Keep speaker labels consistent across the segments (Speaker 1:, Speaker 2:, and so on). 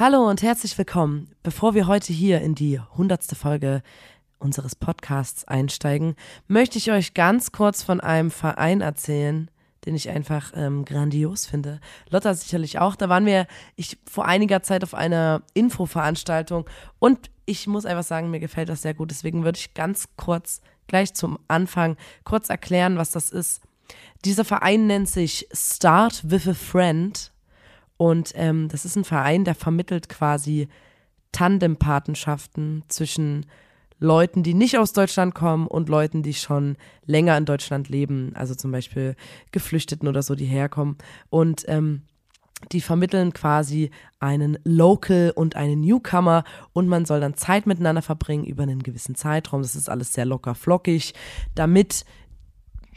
Speaker 1: Hallo und herzlich willkommen. Bevor wir heute hier in die hundertste Folge unseres Podcasts einsteigen, möchte ich euch ganz kurz von einem Verein erzählen, den ich einfach ähm, grandios finde. Lotta sicherlich auch. Da waren wir ich vor einiger Zeit auf einer Infoveranstaltung und ich muss einfach sagen, mir gefällt das sehr gut. Deswegen würde ich ganz kurz gleich zum Anfang kurz erklären, was das ist. Dieser Verein nennt sich Start with a Friend und ähm, das ist ein Verein, der vermittelt quasi Tandempatenschaften zwischen Leuten, die nicht aus Deutschland kommen und Leuten, die schon länger in Deutschland leben, also zum Beispiel Geflüchteten oder so, die herkommen. Und ähm, die vermitteln quasi einen Local und einen Newcomer und man soll dann Zeit miteinander verbringen über einen gewissen Zeitraum. Das ist alles sehr locker flockig, damit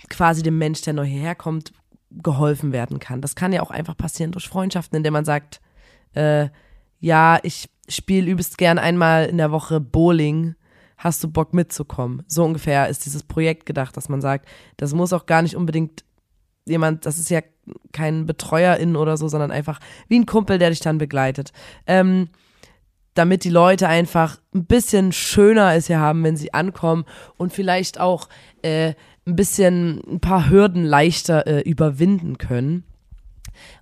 Speaker 1: quasi dem Mensch, der neu hierher kommt, geholfen werden kann. Das kann ja auch einfach passieren durch Freundschaften, indem man sagt, äh, ja, ich spiele übelst gern einmal in der Woche Bowling. Hast du Bock mitzukommen? So ungefähr ist dieses Projekt gedacht, dass man sagt, das muss auch gar nicht unbedingt jemand, das ist ja kein Betreuerin oder so, sondern einfach wie ein Kumpel, der dich dann begleitet. Ähm, damit die Leute einfach ein bisschen schöner es hier haben, wenn sie ankommen und vielleicht auch äh, ein bisschen ein paar Hürden leichter äh, überwinden können.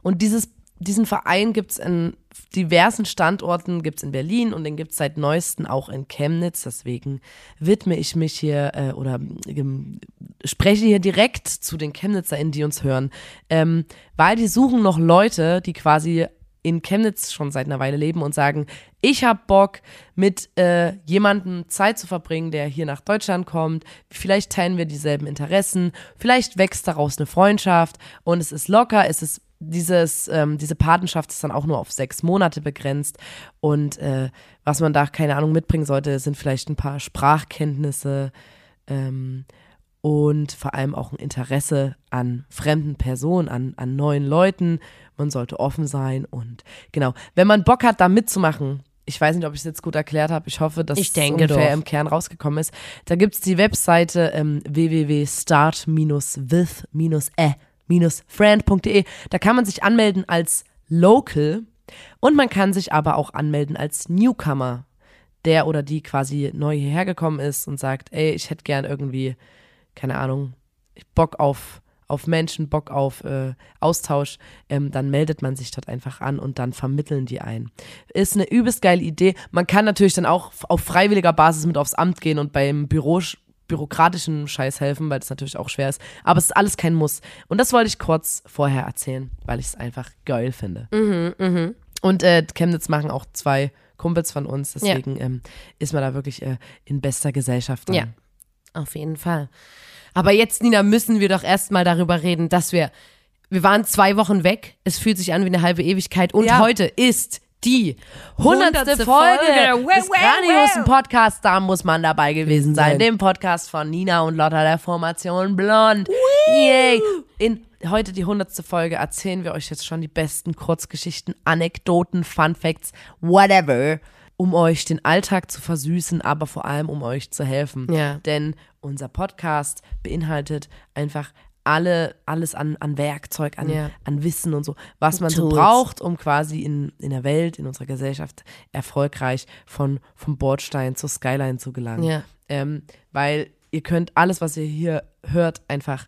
Speaker 1: Und dieses, diesen Verein gibt es in diversen Standorten, gibt es in Berlin und den gibt es seit neuestem auch in Chemnitz. Deswegen widme ich mich hier äh, oder ähm, spreche hier direkt zu den ChemnitzerInnen, die uns hören, ähm, weil die suchen noch Leute, die quasi in Chemnitz schon seit einer Weile leben und sagen, ich habe Bock, mit äh, jemandem Zeit zu verbringen, der hier nach Deutschland kommt. Vielleicht teilen wir dieselben Interessen, vielleicht wächst daraus eine Freundschaft und es ist locker, es ist dieses, ähm, diese Patenschaft ist dann auch nur auf sechs Monate begrenzt. Und äh, was man da, keine Ahnung, mitbringen sollte, sind vielleicht ein paar Sprachkenntnisse ähm, und vor allem auch ein Interesse an fremden Personen, an, an neuen Leuten. Man sollte offen sein und genau, wenn man Bock hat, da mitzumachen, ich weiß nicht, ob ich es jetzt gut erklärt habe. Ich hoffe, dass
Speaker 2: ich
Speaker 1: es ungefähr
Speaker 2: doch.
Speaker 1: im Kern rausgekommen ist. Da gibt es die Webseite ähm, www.start-with-e-friend.de. Da kann man sich anmelden als Local und man kann sich aber auch anmelden als Newcomer, der oder die quasi neu hierher gekommen ist und sagt, ey, ich hätte gern irgendwie, keine Ahnung, Bock auf auf Menschen, Bock auf äh, Austausch, ähm, dann meldet man sich dort einfach an und dann vermitteln die ein. Ist eine übelst geile Idee. Man kann natürlich dann auch auf freiwilliger Basis mit aufs Amt gehen und beim Büro bürokratischen Scheiß helfen, weil das natürlich auch schwer ist. Aber es ist alles kein Muss. Und das wollte ich kurz vorher erzählen, weil ich es einfach geil finde.
Speaker 2: Mhm, mh.
Speaker 1: Und äh, Chemnitz machen auch zwei Kumpels von uns, deswegen ja. ähm, ist man da wirklich äh, in bester Gesellschaft. Dann.
Speaker 2: Ja, auf jeden Fall. Aber jetzt, Nina, müssen wir doch erstmal darüber reden, dass wir, wir waren zwei Wochen weg. Es fühlt sich an wie eine halbe Ewigkeit. Und
Speaker 1: Ja.
Speaker 2: heute ist die
Speaker 1: hundertste Folge des grandiosen Podcasts. Da muss man dabei gewesen sein. Dem Podcast von Nina und Lotta der Formation Blond. Yay. In heute die hundertste Folge erzählen wir euch jetzt schon die besten Kurzgeschichten, Anekdoten, Fun Facts, whatever, um euch den Alltag zu versüßen, aber vor allem um euch zu helfen.
Speaker 2: Ja.
Speaker 1: Denn unser Podcast beinhaltet einfach alle, alles an, an Werkzeug, an,
Speaker 2: Ja.
Speaker 1: an Wissen und so, was man so braucht, um quasi in, in der Welt, in unserer Gesellschaft erfolgreich von, vom Bordstein zur Skyline zu gelangen.
Speaker 2: Ja.
Speaker 1: Ähm, weil ihr könnt alles, was ihr hier hört, einfach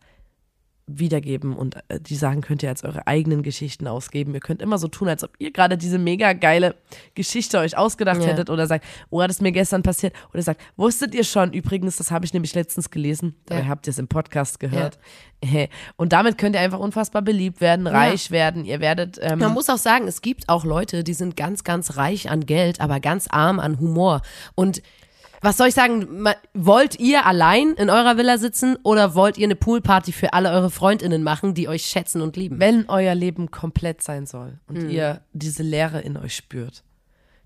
Speaker 1: wiedergeben und äh, die Sachen könnt ihr als eure eigenen Geschichten ausgeben. Ihr könnt immer so tun, als ob ihr gerade diese mega geile Geschichte euch ausgedacht
Speaker 2: Ja.
Speaker 1: hättet oder sagt, oh, das ist mir gestern passiert. Oder sagt, wusstet ihr schon, übrigens, das habe ich nämlich letztens gelesen, dabei
Speaker 2: Ja.
Speaker 1: habt ihr es im Podcast gehört. Äh, Und damit könnt ihr einfach unfassbar beliebt werden, reich werden. Ihr werdet ähm,
Speaker 2: Man muss auch sagen, es gibt auch Leute, die sind ganz, ganz reich an Geld, aber ganz arm an Humor. Und was soll ich sagen, wollt ihr allein in eurer Villa sitzen oder wollt ihr eine Poolparty für alle eure Freundinnen machen, die euch schätzen und lieben?
Speaker 1: wenn euer Leben komplett sein soll und
Speaker 2: Hm.
Speaker 1: ihr diese Leere in euch spürt,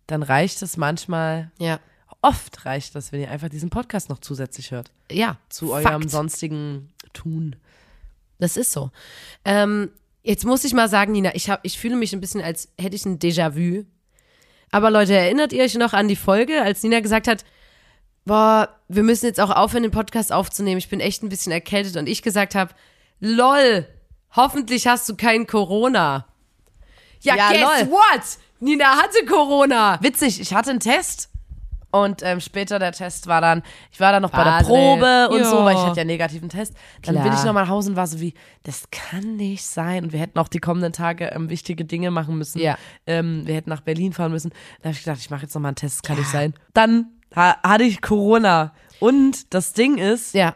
Speaker 1: dann reicht es manchmal,
Speaker 2: Ja.
Speaker 1: oft reicht es, wenn ihr einfach diesen Podcast noch zusätzlich hört.
Speaker 2: Ja.
Speaker 1: Zu
Speaker 2: Fakt.
Speaker 1: eurem sonstigen Tun.
Speaker 2: Das ist so. Ähm, jetzt muss ich mal sagen, Nina, ich, hab, ich fühle mich ein bisschen, als hätte ich ein Déjà-vu. Aber Leute, erinnert ihr euch noch an die Folge, als Nina gesagt hat, boah, wir müssen jetzt auch aufhören, den Podcast aufzunehmen. Ich bin echt ein bisschen erkältet und ich gesagt habe, lol, hoffentlich hast du kein Corona. Ja,
Speaker 1: Ja,
Speaker 2: guess
Speaker 1: lol.
Speaker 2: what? Nina hatte Corona.
Speaker 1: Witzig, ich hatte einen Test und ähm, später der Test war dann, ich war dann noch bei der. Probe und
Speaker 2: Ja.
Speaker 1: so, weil ich hatte ja einen negativen Test. Dann bin
Speaker 2: Klar.
Speaker 1: ich noch mal nach Hause und war so wie, das kann nicht sein. Und wir hätten auch die kommenden Tage ähm, wichtige Dinge machen müssen.
Speaker 2: Ja.
Speaker 1: Ähm, wir hätten nach Berlin fahren müssen. Da habe ich gedacht, ich mache jetzt noch mal einen Test, das kann nicht sein. Dann ha hatte ich Corona. Und das Ding ist,
Speaker 2: Ja,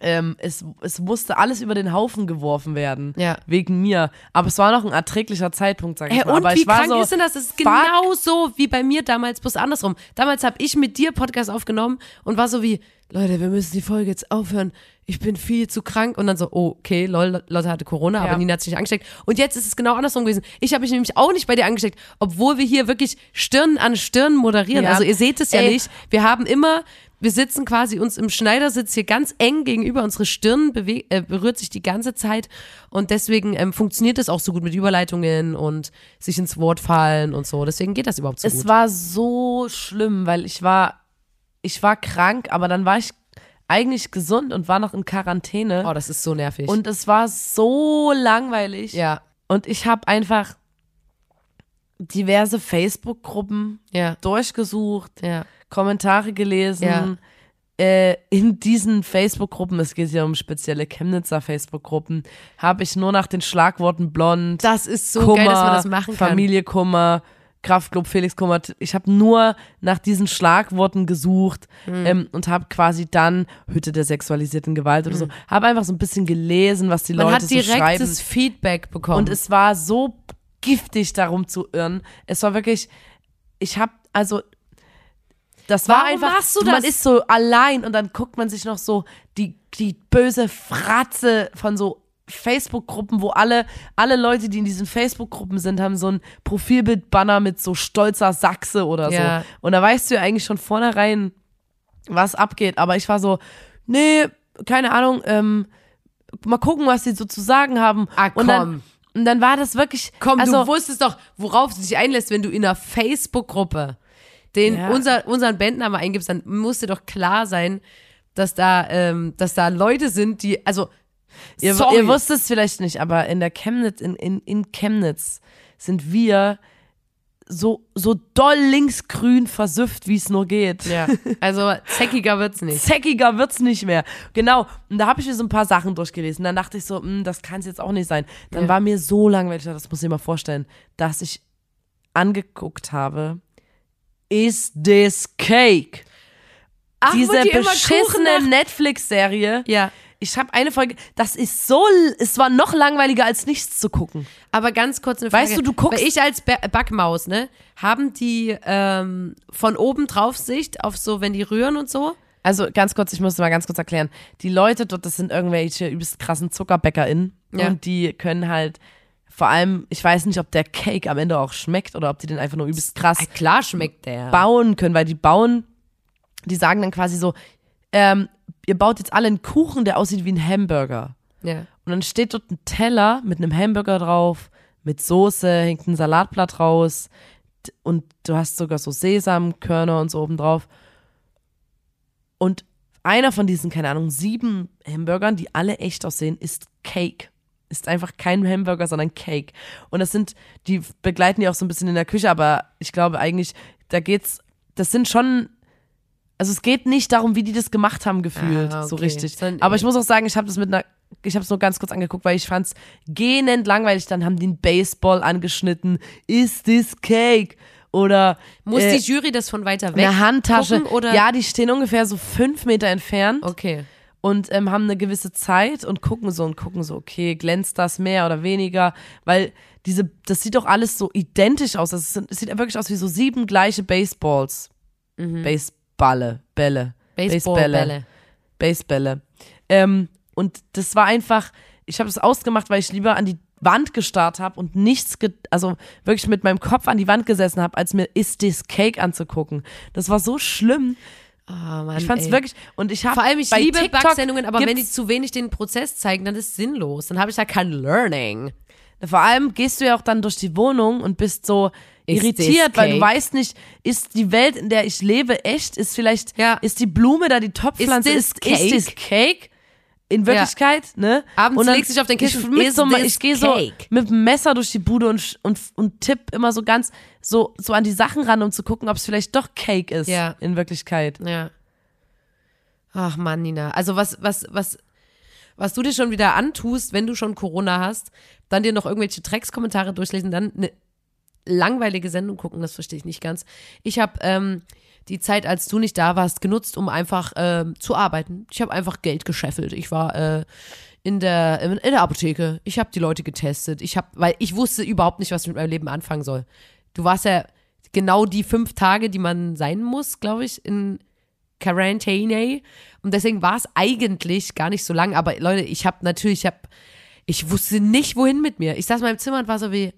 Speaker 1: ähm, es, es musste alles über den Haufen geworfen werden.
Speaker 2: Ja.
Speaker 1: Wegen mir. Aber es war noch ein erträglicher Zeitpunkt, sag ich
Speaker 2: Hey,
Speaker 1: mal.
Speaker 2: und
Speaker 1: Aber
Speaker 2: wie
Speaker 1: ich war
Speaker 2: krank
Speaker 1: so,
Speaker 2: ist denn das? Das ist genau so wie bei mir damals, bloß andersrum. Damals habe ich mit dir Podcast aufgenommen und war so wie, Leute, wir müssen die Folge jetzt aufhören. Ich bin viel zu krank. Und dann so, oh, okay, lol, Lotte hatte Corona, aber
Speaker 1: Ja.
Speaker 2: Nina hat sich nicht angesteckt. Und jetzt ist es genau andersrum gewesen. Ich habe mich nämlich auch nicht bei dir angesteckt, obwohl wir hier wirklich Stirn an Stirn moderieren.
Speaker 1: Ja.
Speaker 2: Also ihr seht es ja
Speaker 1: Ey.
Speaker 2: nicht. Wir haben immer, wir sitzen quasi uns im Schneidersitz hier ganz eng gegenüber. Unsere Stirn äh, berührt sich die ganze Zeit. Und deswegen ähm, funktioniert es auch so gut mit Überleitungen und sich ins Wort fallen und so. Deswegen geht das überhaupt so
Speaker 1: Es
Speaker 2: gut.
Speaker 1: war so schlimm, weil ich war, ich war krank, aber dann war ich eigentlich gesund und war noch in Quarantäne.
Speaker 2: Oh, das ist so nervig.
Speaker 1: Und es war so langweilig.
Speaker 2: ja,
Speaker 1: Und ich habe einfach diverse Facebook-Gruppen
Speaker 2: ja,
Speaker 1: durchgesucht,
Speaker 2: ja.
Speaker 1: Kommentare gelesen. Äh, in diesen Facebook-Gruppen, es geht ja um spezielle Chemnitzer Facebook-Gruppen, habe ich nur nach den Schlagworten blond,
Speaker 2: Das ist so
Speaker 1: Kummer,
Speaker 2: geil, dass man das machen kann.
Speaker 1: Familie Kummer, Kraftclub Felix Kummer. Ich habe nur nach diesen Schlagworten gesucht
Speaker 2: Hm.
Speaker 1: ähm, und habe quasi dann Hütte der sexualisierten Gewalt oder so, habe einfach so ein bisschen gelesen, was die.
Speaker 2: Man
Speaker 1: Leute
Speaker 2: hat
Speaker 1: so schreiben.
Speaker 2: direktes Feedback bekommen.
Speaker 1: Und es war so giftig, darum zu irren. Es war wirklich, ich habe also das war
Speaker 2: Warum
Speaker 1: einfach,
Speaker 2: machst du
Speaker 1: man
Speaker 2: das?
Speaker 1: ist so allein und dann guckt man sich noch so die, die böse Fratze von so Facebook-Gruppen, wo alle, alle Leute, die in diesen Facebook-Gruppen sind, haben so ein Profilbild-Banner mit so stolzer Sachse oder so.
Speaker 2: Ja.
Speaker 1: Und da weißt du ja eigentlich schon vornherein, was abgeht. Aber ich war so, nee, keine Ahnung, ähm, mal gucken, was die so zu sagen haben.
Speaker 2: Ah,
Speaker 1: Und dann,
Speaker 2: komm.
Speaker 1: Und dann war das wirklich,
Speaker 2: Komm,
Speaker 1: also,
Speaker 2: du wusstest doch, worauf du dich einlässt, wenn du in einer Facebook-Gruppe den
Speaker 1: Ja.
Speaker 2: unser, unseren Bandnamen eingibst, dann muss dir doch klar sein, dass da, ähm, dass da Leute sind, die, also,
Speaker 1: Ihr, ihr wusstet es vielleicht nicht, aber in der Chemnitz, in, in, in Chemnitz sind wir so, so doll linksgrün versüfft, wie es nur geht.
Speaker 2: ja, also zackiger wird's nicht.
Speaker 1: Zackiger wird's nicht mehr. Genau. Und da habe ich mir so ein paar Sachen durchgelesen. Dann dachte ich so, hm, das kann es jetzt auch nicht sein. Dann
Speaker 2: Ja.
Speaker 1: war mir so langweilig, das muss ich mir mal vorstellen, dass ich angeguckt habe, is this cake?
Speaker 2: Ach,
Speaker 1: Diese beschissene Netflix-Serie.
Speaker 2: Ja,
Speaker 1: Ich habe eine Folge, das ist so, es war noch langweiliger als nichts zu gucken.
Speaker 2: aber ganz kurz eine Frage.
Speaker 1: Weißt du, du guckst-
Speaker 2: Weil ich als Ba- Backmaus, ne, haben die ähm, von oben drauf Sicht auf so, wenn die rühren und so?
Speaker 1: Also ganz kurz, ich muss mal ganz kurz erklären. Die Leute dort, das sind irgendwelche übelst krassen ZuckerbäckerInnen
Speaker 2: Ja.
Speaker 1: und die können halt vor allem, ich weiß nicht, ob der Cake am Ende auch schmeckt oder ob die den einfach nur übelst krass
Speaker 2: Ah, klar schmeckt der.
Speaker 1: bauen können, weil die bauen, die sagen dann quasi so, ähm, ihr baut jetzt alle einen Kuchen, der aussieht wie ein Hamburger.
Speaker 2: ja.
Speaker 1: Und dann steht dort ein Teller mit einem Hamburger drauf, mit Soße, hängt ein Salatblatt raus und du hast sogar so Sesamkörner und so oben drauf. Und einer von diesen, keine Ahnung, sieben Hamburgern, die alle echt aussehen, ist Cake. Ist einfach kein Hamburger, sondern Cake. Und das sind, die begleiten die auch so ein bisschen in der Küche, aber ich glaube eigentlich, da geht's, das sind schon, also es geht nicht darum, wie die das gemacht haben, gefühlt,
Speaker 2: Ah,
Speaker 1: so
Speaker 2: okay.
Speaker 1: richtig.
Speaker 2: Sondern-
Speaker 1: Aber ich muss auch sagen, ich habe das mit einer, ich habe es nur ganz kurz angeguckt, weil ich fand's gähnend langweilig. Dann haben die einen Baseball angeschnitten. Is this cake? Oder
Speaker 2: Muss
Speaker 1: äh,
Speaker 2: die Jury das von weiter weg
Speaker 1: eine Handtasche.
Speaker 2: gucken, oder?
Speaker 1: Ja, die stehen ungefähr so fünf Meter entfernt
Speaker 2: Okay.
Speaker 1: und ähm, haben eine gewisse Zeit und gucken so und gucken so, okay, glänzt das mehr oder weniger? Weil diese, das sieht doch alles so identisch aus. Es, sind, es sieht wirklich aus wie so sieben gleiche Baseballs. Baseballe, Bälle.
Speaker 2: Baseballbälle.
Speaker 1: Basebälle. Ähm, und das war einfach, ich habe es ausgemacht, weil ich lieber an die Wand gestarrt habe und nichts, also wirklich mit meinem Kopf an die Wand gesessen habe, als mir Is This Cake anzugucken. Das war so schlimm.
Speaker 2: Oh Mann,
Speaker 1: Ich fand's
Speaker 2: ey.
Speaker 1: wirklich und ich habe
Speaker 2: Vor allem, ich liebe
Speaker 1: TikTok
Speaker 2: Backsendungen, aber wenn die zu wenig den Prozess zeigen, dann ist es sinnlos. Dann habe ich da kein Learning.
Speaker 1: Vor allem gehst du ja auch dann durch die Wohnung und bist so irritiert, weil du
Speaker 2: cake?
Speaker 1: weißt nicht, ist die Welt, in der ich lebe, echt? Ist vielleicht,
Speaker 2: Ja.
Speaker 1: ist die Blume da die Topfpflanze?
Speaker 2: Is
Speaker 1: Ist,
Speaker 2: this
Speaker 1: ist this cake? In Wirklichkeit, ne?
Speaker 2: Abends
Speaker 1: Und dann-
Speaker 2: legst du dich auf den Kissen,
Speaker 1: Ich,
Speaker 2: is
Speaker 1: so, ich gehe so
Speaker 2: cake?
Speaker 1: mit dem Messer durch die Bude und, und, und tipp immer so ganz so, so an die Sachen ran, um zu gucken, ob es vielleicht doch Cake ist.
Speaker 2: Ja.
Speaker 1: In Wirklichkeit.
Speaker 2: Ja. Ach Mann, Nina. Also was, was, was, was du dir schon wieder antust, wenn du schon Corona hast, dann dir noch irgendwelche Dreckskommentare durchlesen, dann eine langweilige Sendung gucken, das verstehe ich nicht ganz. Ich habe ähm, die Zeit, als du nicht da warst, genutzt, um einfach ähm, zu arbeiten. Ich habe einfach Geld gescheffelt. Ich war äh, in der in der Apotheke. Ich habe die Leute getestet. Ich habe, weil ich wusste überhaupt nicht, was ich mit meinem Leben anfangen soll. Du warst ja genau die fünf Tage, die man sein muss, glaube ich, in Quarantäne. Und deswegen war es eigentlich gar nicht so lang. Aber Leute, ich habe natürlich, ich habe, ich wusste nicht, wohin mit mir. Ich saß in meinem Zimmer und war so wie,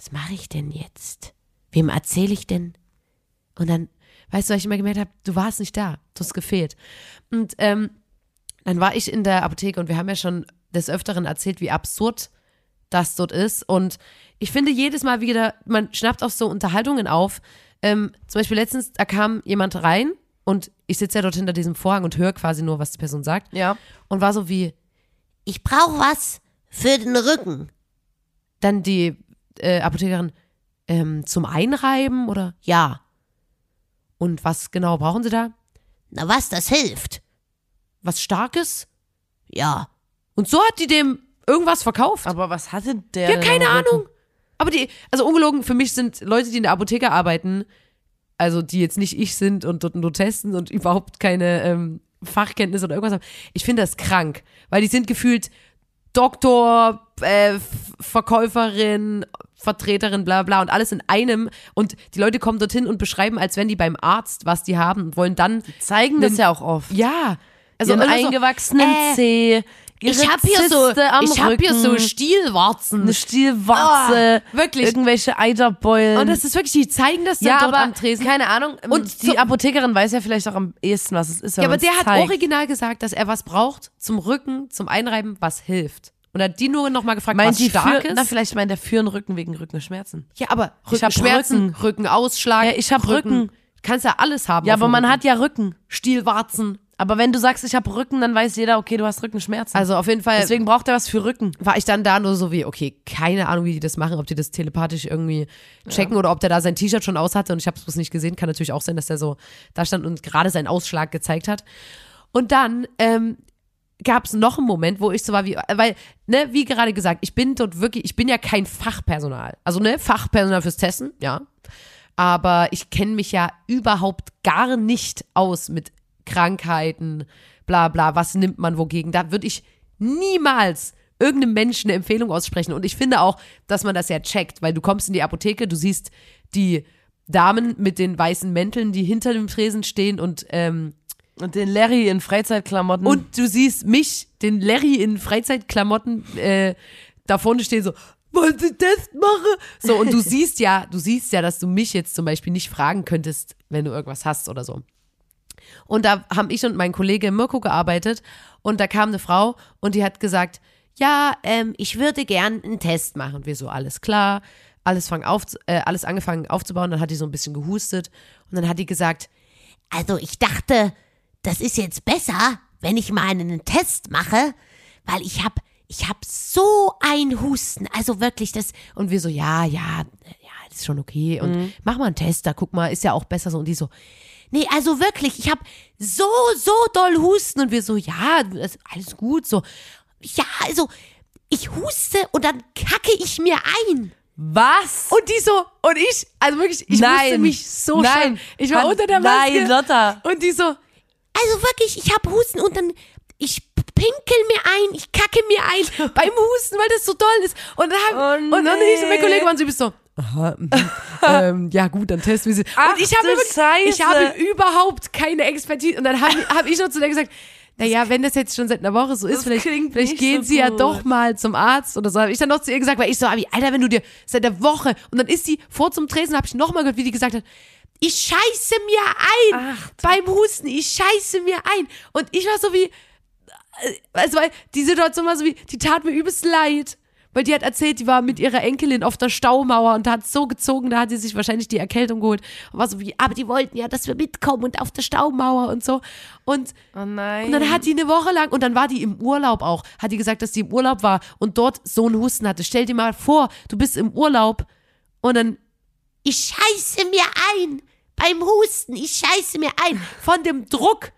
Speaker 2: was mache ich denn jetzt? Wem erzähle ich denn? Und dann, weißt du, was ich immer gemerkt habe, du warst nicht da, du hast gefehlt. Und ähm, dann war ich in der Apotheke und wir haben ja schon des Öfteren erzählt, wie absurd das dort ist. Und ich finde jedes Mal wieder, man schnappt auch so Unterhaltungen auf. Ähm, zum Beispiel letztens, da kam jemand rein und ich sitze ja dort hinter diesem Vorhang und höre quasi nur, was die Person sagt.
Speaker 1: Ja.
Speaker 2: Und war so wie,
Speaker 3: Ich brauche was für den Rücken.
Speaker 2: dann die äh, Apothekerin, ähm, zum Einreiben oder? Ja. Und was genau brauchen Sie da?
Speaker 3: Na was, das hilft.
Speaker 2: Was Starkes?
Speaker 3: Ja.
Speaker 2: Und so hat die dem irgendwas verkauft.
Speaker 1: Aber was hatte der?
Speaker 2: Ja, keine? Ahnung. Aber die, also ungelogen, für mich sind Leute, die in der Apotheke arbeiten, also die jetzt nicht ich sind und dort nur testen und überhaupt keine ähm, Fachkenntnisse oder irgendwas haben. Ich finde das krank, weil die sind gefühlt Doktor, äh, Verkäuferin, Vertreterin, bla bla und alles in einem. Und die Leute kommen dorthin und beschreiben, als wenn die beim Arzt was die haben und wollen dann.
Speaker 1: Zeigen das ja auch oft.
Speaker 2: Ja. Also
Speaker 1: einen
Speaker 2: immer so,
Speaker 1: eingewachsenen
Speaker 2: äh,
Speaker 1: Zeh.
Speaker 2: Ich habe hier so, ich habe hier so
Speaker 1: Rücken,
Speaker 2: Stielwarzen.
Speaker 1: eine Stielwarze,
Speaker 2: Ah, wirklich.
Speaker 1: irgendwelche Eiterbeulen.
Speaker 2: Und das ist wirklich, die zeigen das dann
Speaker 1: ja,
Speaker 2: dort
Speaker 1: aber
Speaker 2: am Tresen.
Speaker 1: keine Ahnung.
Speaker 2: Und
Speaker 1: Und die Apothekerin weiß ja vielleicht auch am ehesten, was es ist.
Speaker 2: Ja, aber der hat
Speaker 1: zeigt.
Speaker 2: original gesagt, dass er was braucht zum Rücken, zum Einreiben, was hilft. Und hat die nur noch mal gefragt,
Speaker 1: Meint
Speaker 2: was
Speaker 1: die
Speaker 2: stark
Speaker 1: für,
Speaker 2: ist.
Speaker 1: na, vielleicht meint der für den Rücken wegen Rückenschmerzen.
Speaker 2: ja, aber
Speaker 1: Ich hab
Speaker 2: Rückenschmerzen,
Speaker 1: Rücken.
Speaker 2: Rückenausschlag,
Speaker 1: Ja, ich hab Rücken.
Speaker 2: Kannst ja alles haben.
Speaker 1: Ja, aber man
Speaker 2: Rücken.
Speaker 1: hat ja Rücken.
Speaker 2: Stielwarzen.
Speaker 1: Aber wenn du sagst, ich habe Rücken, dann weiß jeder, okay, du hast Rückenschmerzen.
Speaker 2: Also auf jeden Fall
Speaker 1: Deswegen braucht er was für Rücken.
Speaker 2: war ich dann da nur so wie, okay, keine Ahnung, wie die das machen, ob die das telepathisch irgendwie checken oder ob der da sein T-Shirt schon aus hatte und ich habe es bloß nicht gesehen. Kann natürlich auch sein, dass der so da stand und gerade seinen Ausschlag gezeigt hat. Und dann ähm, gab es noch einen Moment, wo ich so war wie, weil, ne, wie gerade gesagt, ich bin dort wirklich, ich bin ja kein Fachpersonal. Also, ne, Fachpersonal fürs Testen, ja. Aber ich kenne mich ja überhaupt gar nicht aus mit Krankheiten, bla bla, was nimmt man wogegen. Da würde ich niemals irgendeinem Menschen eine Empfehlung aussprechen. Und ich finde auch, dass man das ja checkt, weil du kommst in die Apotheke, du siehst die Damen mit den weißen Mänteln, die hinter dem Tresen stehen und ähm,
Speaker 1: Und den Larry in Freizeitklamotten.
Speaker 2: und du siehst mich, den Larry in Freizeitklamotten, äh, da vorne stehen so, wollen Sie Test machen? So, und du siehst ja, du siehst ja, dass du mich jetzt zum Beispiel nicht fragen könntest, wenn du irgendwas hast oder so. Und da haben ich und mein Kollege Mirko gearbeitet und da kam eine Frau und die hat gesagt, ja, ähm, ich würde gern einen Test machen. Und wir so, alles klar, alles, fang auf, äh, alles angefangen aufzubauen, dann hat die so ein bisschen gehustet und dann hat die gesagt,
Speaker 3: Also ich dachte, das ist jetzt besser, wenn ich mal einen Test mache, weil ich hab, ich hab so ein Husten. Also wirklich, das,
Speaker 2: Und wir so, ja, ja, ja, das ist schon okay. Und mach mal einen Test, da guck mal, ist ja auch besser so. Und die so,
Speaker 3: nee, also wirklich, ich hab so, so doll Husten.
Speaker 2: und wir so, ja, alles gut, so.
Speaker 3: Ja, also, ich huste und dann kacke ich mir ein.
Speaker 1: was?
Speaker 2: Und die so, und ich, also wirklich, ich musste
Speaker 1: Nein.
Speaker 2: mich so
Speaker 1: Nein.
Speaker 2: schämen. Ich war unter der Maske.
Speaker 1: nein, Lotta.
Speaker 2: Und die so,
Speaker 3: Also wirklich, ich hab Husten und dann, ich pinkel mir ein, ich kacke mir ein.
Speaker 2: beim Husten, weil das so doll ist. Und dann, hab,
Speaker 1: Oh,
Speaker 2: und dann
Speaker 1: nee.
Speaker 2: ich und mein Kollege waren so, bist so, aha, mhm, ähm, ja gut, dann testen wir sie.
Speaker 1: Ach
Speaker 2: und ich habe,
Speaker 1: Scheiße.
Speaker 2: ich habe überhaupt keine Expertise. Und dann habe hab ich noch zu der gesagt, naja, wenn das jetzt schon seit einer Woche so ist,
Speaker 1: Das
Speaker 2: vielleicht, vielleicht gehen
Speaker 1: so
Speaker 2: sie ja
Speaker 1: gut.
Speaker 2: doch mal zum Arzt oder so. Habe ich dann noch zu ihr gesagt, weil ich so, Alter, wenn du dir seit der Woche und dann ist sie vor zum Tresen, habe ich noch mal gehört, wie die gesagt hat, ich scheiße mir ein
Speaker 1: Ach,
Speaker 2: beim Husten, ich scheiße mir ein. Und ich war so wie, äh, also weil die Situation war so wie, die tat mir übelst leid. Weil die hat erzählt, die war mit ihrer Enkelin auf der Staumauer und hat so gezogen, da hat sie sich wahrscheinlich die Erkältung geholt. Und war so wie, aber die wollten ja, dass wir mitkommen und auf der Staumauer und so. Und,
Speaker 1: Oh nein.
Speaker 2: und dann hat die eine Woche lang, und dann war die im Urlaub auch, hat die gesagt, dass die im Urlaub war und dort so einen Husten hatte. Stell dir mal vor, du bist im Urlaub und dann
Speaker 3: Ich scheiße mir ein. Beim Husten, ich scheiße mir ein.
Speaker 2: von dem Druck.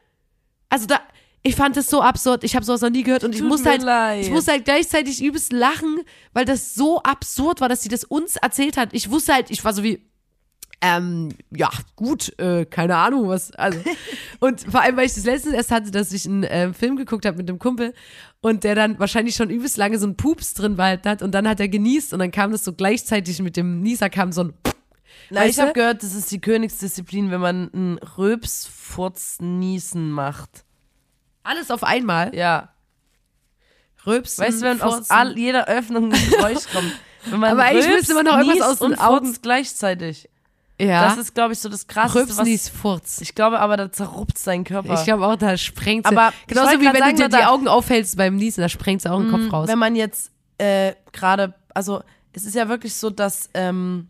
Speaker 2: Also da, ich fand das so absurd. Ich habe sowas noch nie gehört und ich musste halt,
Speaker 1: leid.
Speaker 2: ich musste halt gleichzeitig übelst lachen, weil das so absurd war, dass sie das uns erzählt hat. Ich wusste halt, ich war so wie, ähm, ja, gut, äh, keine Ahnung, was, also. Und vor allem, weil ich das letztens erst hatte, dass ich einen äh, Film geguckt habe mit einem Kumpel und der dann wahrscheinlich schon übelst lange so einen Pups drin behalten hat und dann hat er genießt und dann kam das so gleichzeitig mit dem Nieser kam so ein
Speaker 1: Na, ich habe gehört, das ist die Königsdisziplin, wenn man einen Röpsfurz-Niesen macht.
Speaker 2: Alles auf einmal.
Speaker 1: Ja.
Speaker 2: Rülpsen,
Speaker 1: Weißt du, wenn aus all, jeder Öffnung ein Geräusch kommt. Wenn man
Speaker 2: Aber eigentlich müsste man doch irgendwas aus den Augen-
Speaker 1: gleichzeitig.
Speaker 2: ja.
Speaker 1: Das ist, glaube ich, so das Krasseste,
Speaker 2: Rülpsen
Speaker 1: was...
Speaker 2: Furz.
Speaker 1: Ich glaube aber, da zerrupft sein Körper.
Speaker 2: Ich glaube auch, da sprengt
Speaker 1: Aber
Speaker 2: genauso wie wenn
Speaker 1: sagen,
Speaker 2: du dir die Augen aufhältst beim Niesen, da sprengt auch ein Kopf raus.
Speaker 1: Wenn man jetzt äh, gerade, also es ist ja wirklich so, dass ähm,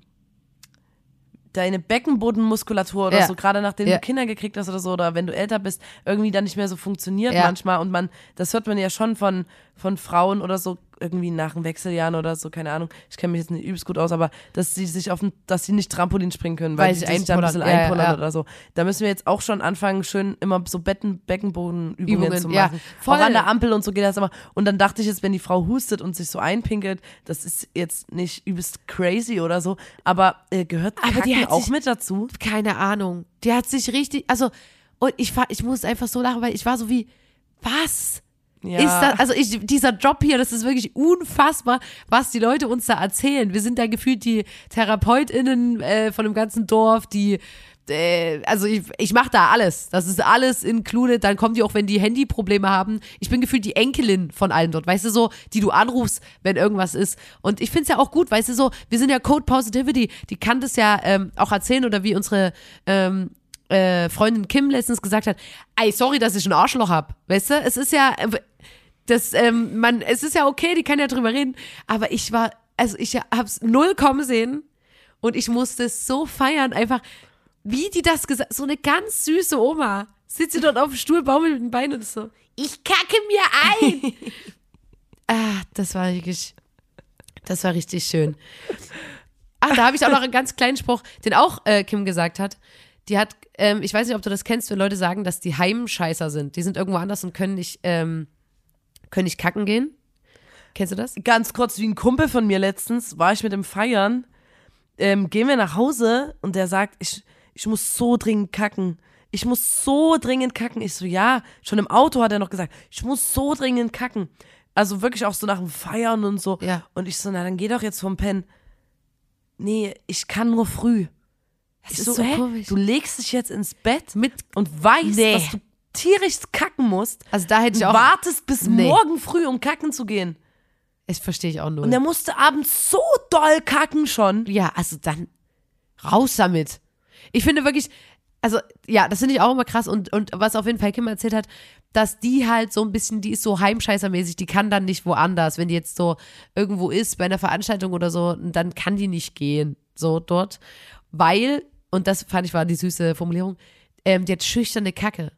Speaker 1: deine Beckenbodenmuskulatur oder
Speaker 2: Ja.
Speaker 1: so, gerade nachdem
Speaker 2: Ja.
Speaker 1: du Kinder gekriegt hast oder so, oder wenn du älter bist, irgendwie dann nicht mehr so funktioniert
Speaker 2: Ja.
Speaker 1: manchmal. Und man, das hört man ja schon von, von Frauen oder so, irgendwie nach den Wechseljahren oder so, keine Ahnung. Ich kenne mich jetzt nicht übelst gut aus, aber dass sie sich auf dass sie nicht Trampolin springen können, weil,
Speaker 2: Weil
Speaker 1: sie sich da ein
Speaker 2: einpullern.
Speaker 1: bisschen
Speaker 2: Ja, ja,
Speaker 1: einpullern
Speaker 2: ja.
Speaker 1: oder so. Da müssen wir jetzt auch schon anfangen, schön immer so Betten, Beckenbodenübungen
Speaker 2: Übungen,
Speaker 1: zu
Speaker 2: ja.
Speaker 1: machen.
Speaker 2: Voll.
Speaker 1: Auch an der Ampel und so geht das immer. Und dann dachte ich jetzt, wenn die Frau hustet und sich so einpinkelt, das ist jetzt nicht übelst crazy oder so, aber äh, gehört
Speaker 2: Aber die hat
Speaker 1: auch
Speaker 2: sich-
Speaker 1: mit dazu?
Speaker 2: Keine Ahnung. Die hat sich richtig, also, und ich, war, ich muss einfach so lachen, weil ich war so wie, was?
Speaker 1: Ja.
Speaker 2: Ist das, also ich, dieser Job hier, das ist wirklich unfassbar, was die Leute uns da erzählen. Wir sind da gefühlt die TherapeutInnen äh, von dem ganzen Dorf, die äh, also ich, ich mache da alles. Das ist alles included. Dann kommen die auch, wenn die Handyprobleme haben. Ich bin gefühlt die Enkelin von allen dort, weißt du, so, die du anrufst, wenn irgendwas ist. Und ich find's ja auch gut, weißt du, so, wir sind ja Code Positivity, die kann das ja ähm, auch erzählen oder wie unsere ähm, äh, Freundin Kim letztens gesagt hat, ey, sorry, dass ich ein Arschloch hab. Weißt du, es ist ja, das, ähm, man, es ist ja okay, die kann ja drüber reden, aber ich war, also ich hab's null kommen sehen und ich musste es so feiern, einfach, wie die das gesagt, so eine ganz süße Oma, sitzt sie dort auf dem Stuhl, baumelt mit den Beinen und so,
Speaker 3: Ich kacke mir ein.
Speaker 2: ah, das war wirklich, das war richtig schön. Ach, da habe ich auch noch einen ganz kleinen Spruch, den auch äh, Kim gesagt hat. Die hat, ähm, ich weiß nicht, ob du das kennst, wenn Leute sagen, dass die Heimscheißer sind. Die sind irgendwo anders und können nicht, ähm, können nicht kacken gehen. Kennst du das?
Speaker 1: Ganz kurz, wie ein Kumpel von mir letztens, war ich mit dem Feiern, ähm, gehen wir nach Hause und der sagt, ich, ich muss so dringend kacken. Ich muss so dringend kacken. Ich so, ja, schon im Auto hat er noch gesagt, ich muss so dringend kacken. Also wirklich auch so nach dem Feiern und so.
Speaker 2: Ja.
Speaker 1: Und ich so, na dann geh doch jetzt vom Pen. Nee, ich kann nur früh.
Speaker 2: Das
Speaker 1: Ich
Speaker 2: ist
Speaker 1: so,
Speaker 2: so
Speaker 1: hä?
Speaker 2: komisch.
Speaker 1: Du legst dich jetzt ins Bett
Speaker 2: Mit,
Speaker 1: und weißt,
Speaker 2: Nee.
Speaker 1: dass du tierisch kacken musst.
Speaker 2: also da hätte ich auch,
Speaker 1: wartest bis
Speaker 2: Nee.
Speaker 1: morgen früh, um kacken zu gehen.
Speaker 2: das verstehe ich auch null.
Speaker 1: Und er musste abends so doll kacken schon.
Speaker 2: Ja, also dann raus damit. Ich finde wirklich, also ja, das finde ich auch immer krass und, und was auf jeden Fall Kim erzählt hat, dass die halt so ein bisschen, die ist so heimscheißermäßig, die kann dann nicht woanders. Wenn die jetzt so irgendwo ist bei einer Veranstaltung oder so, dann kann die nicht gehen, so dort, weil, und das fand ich war die süße Formulierung, ähm, die hat schüchterne Kacke.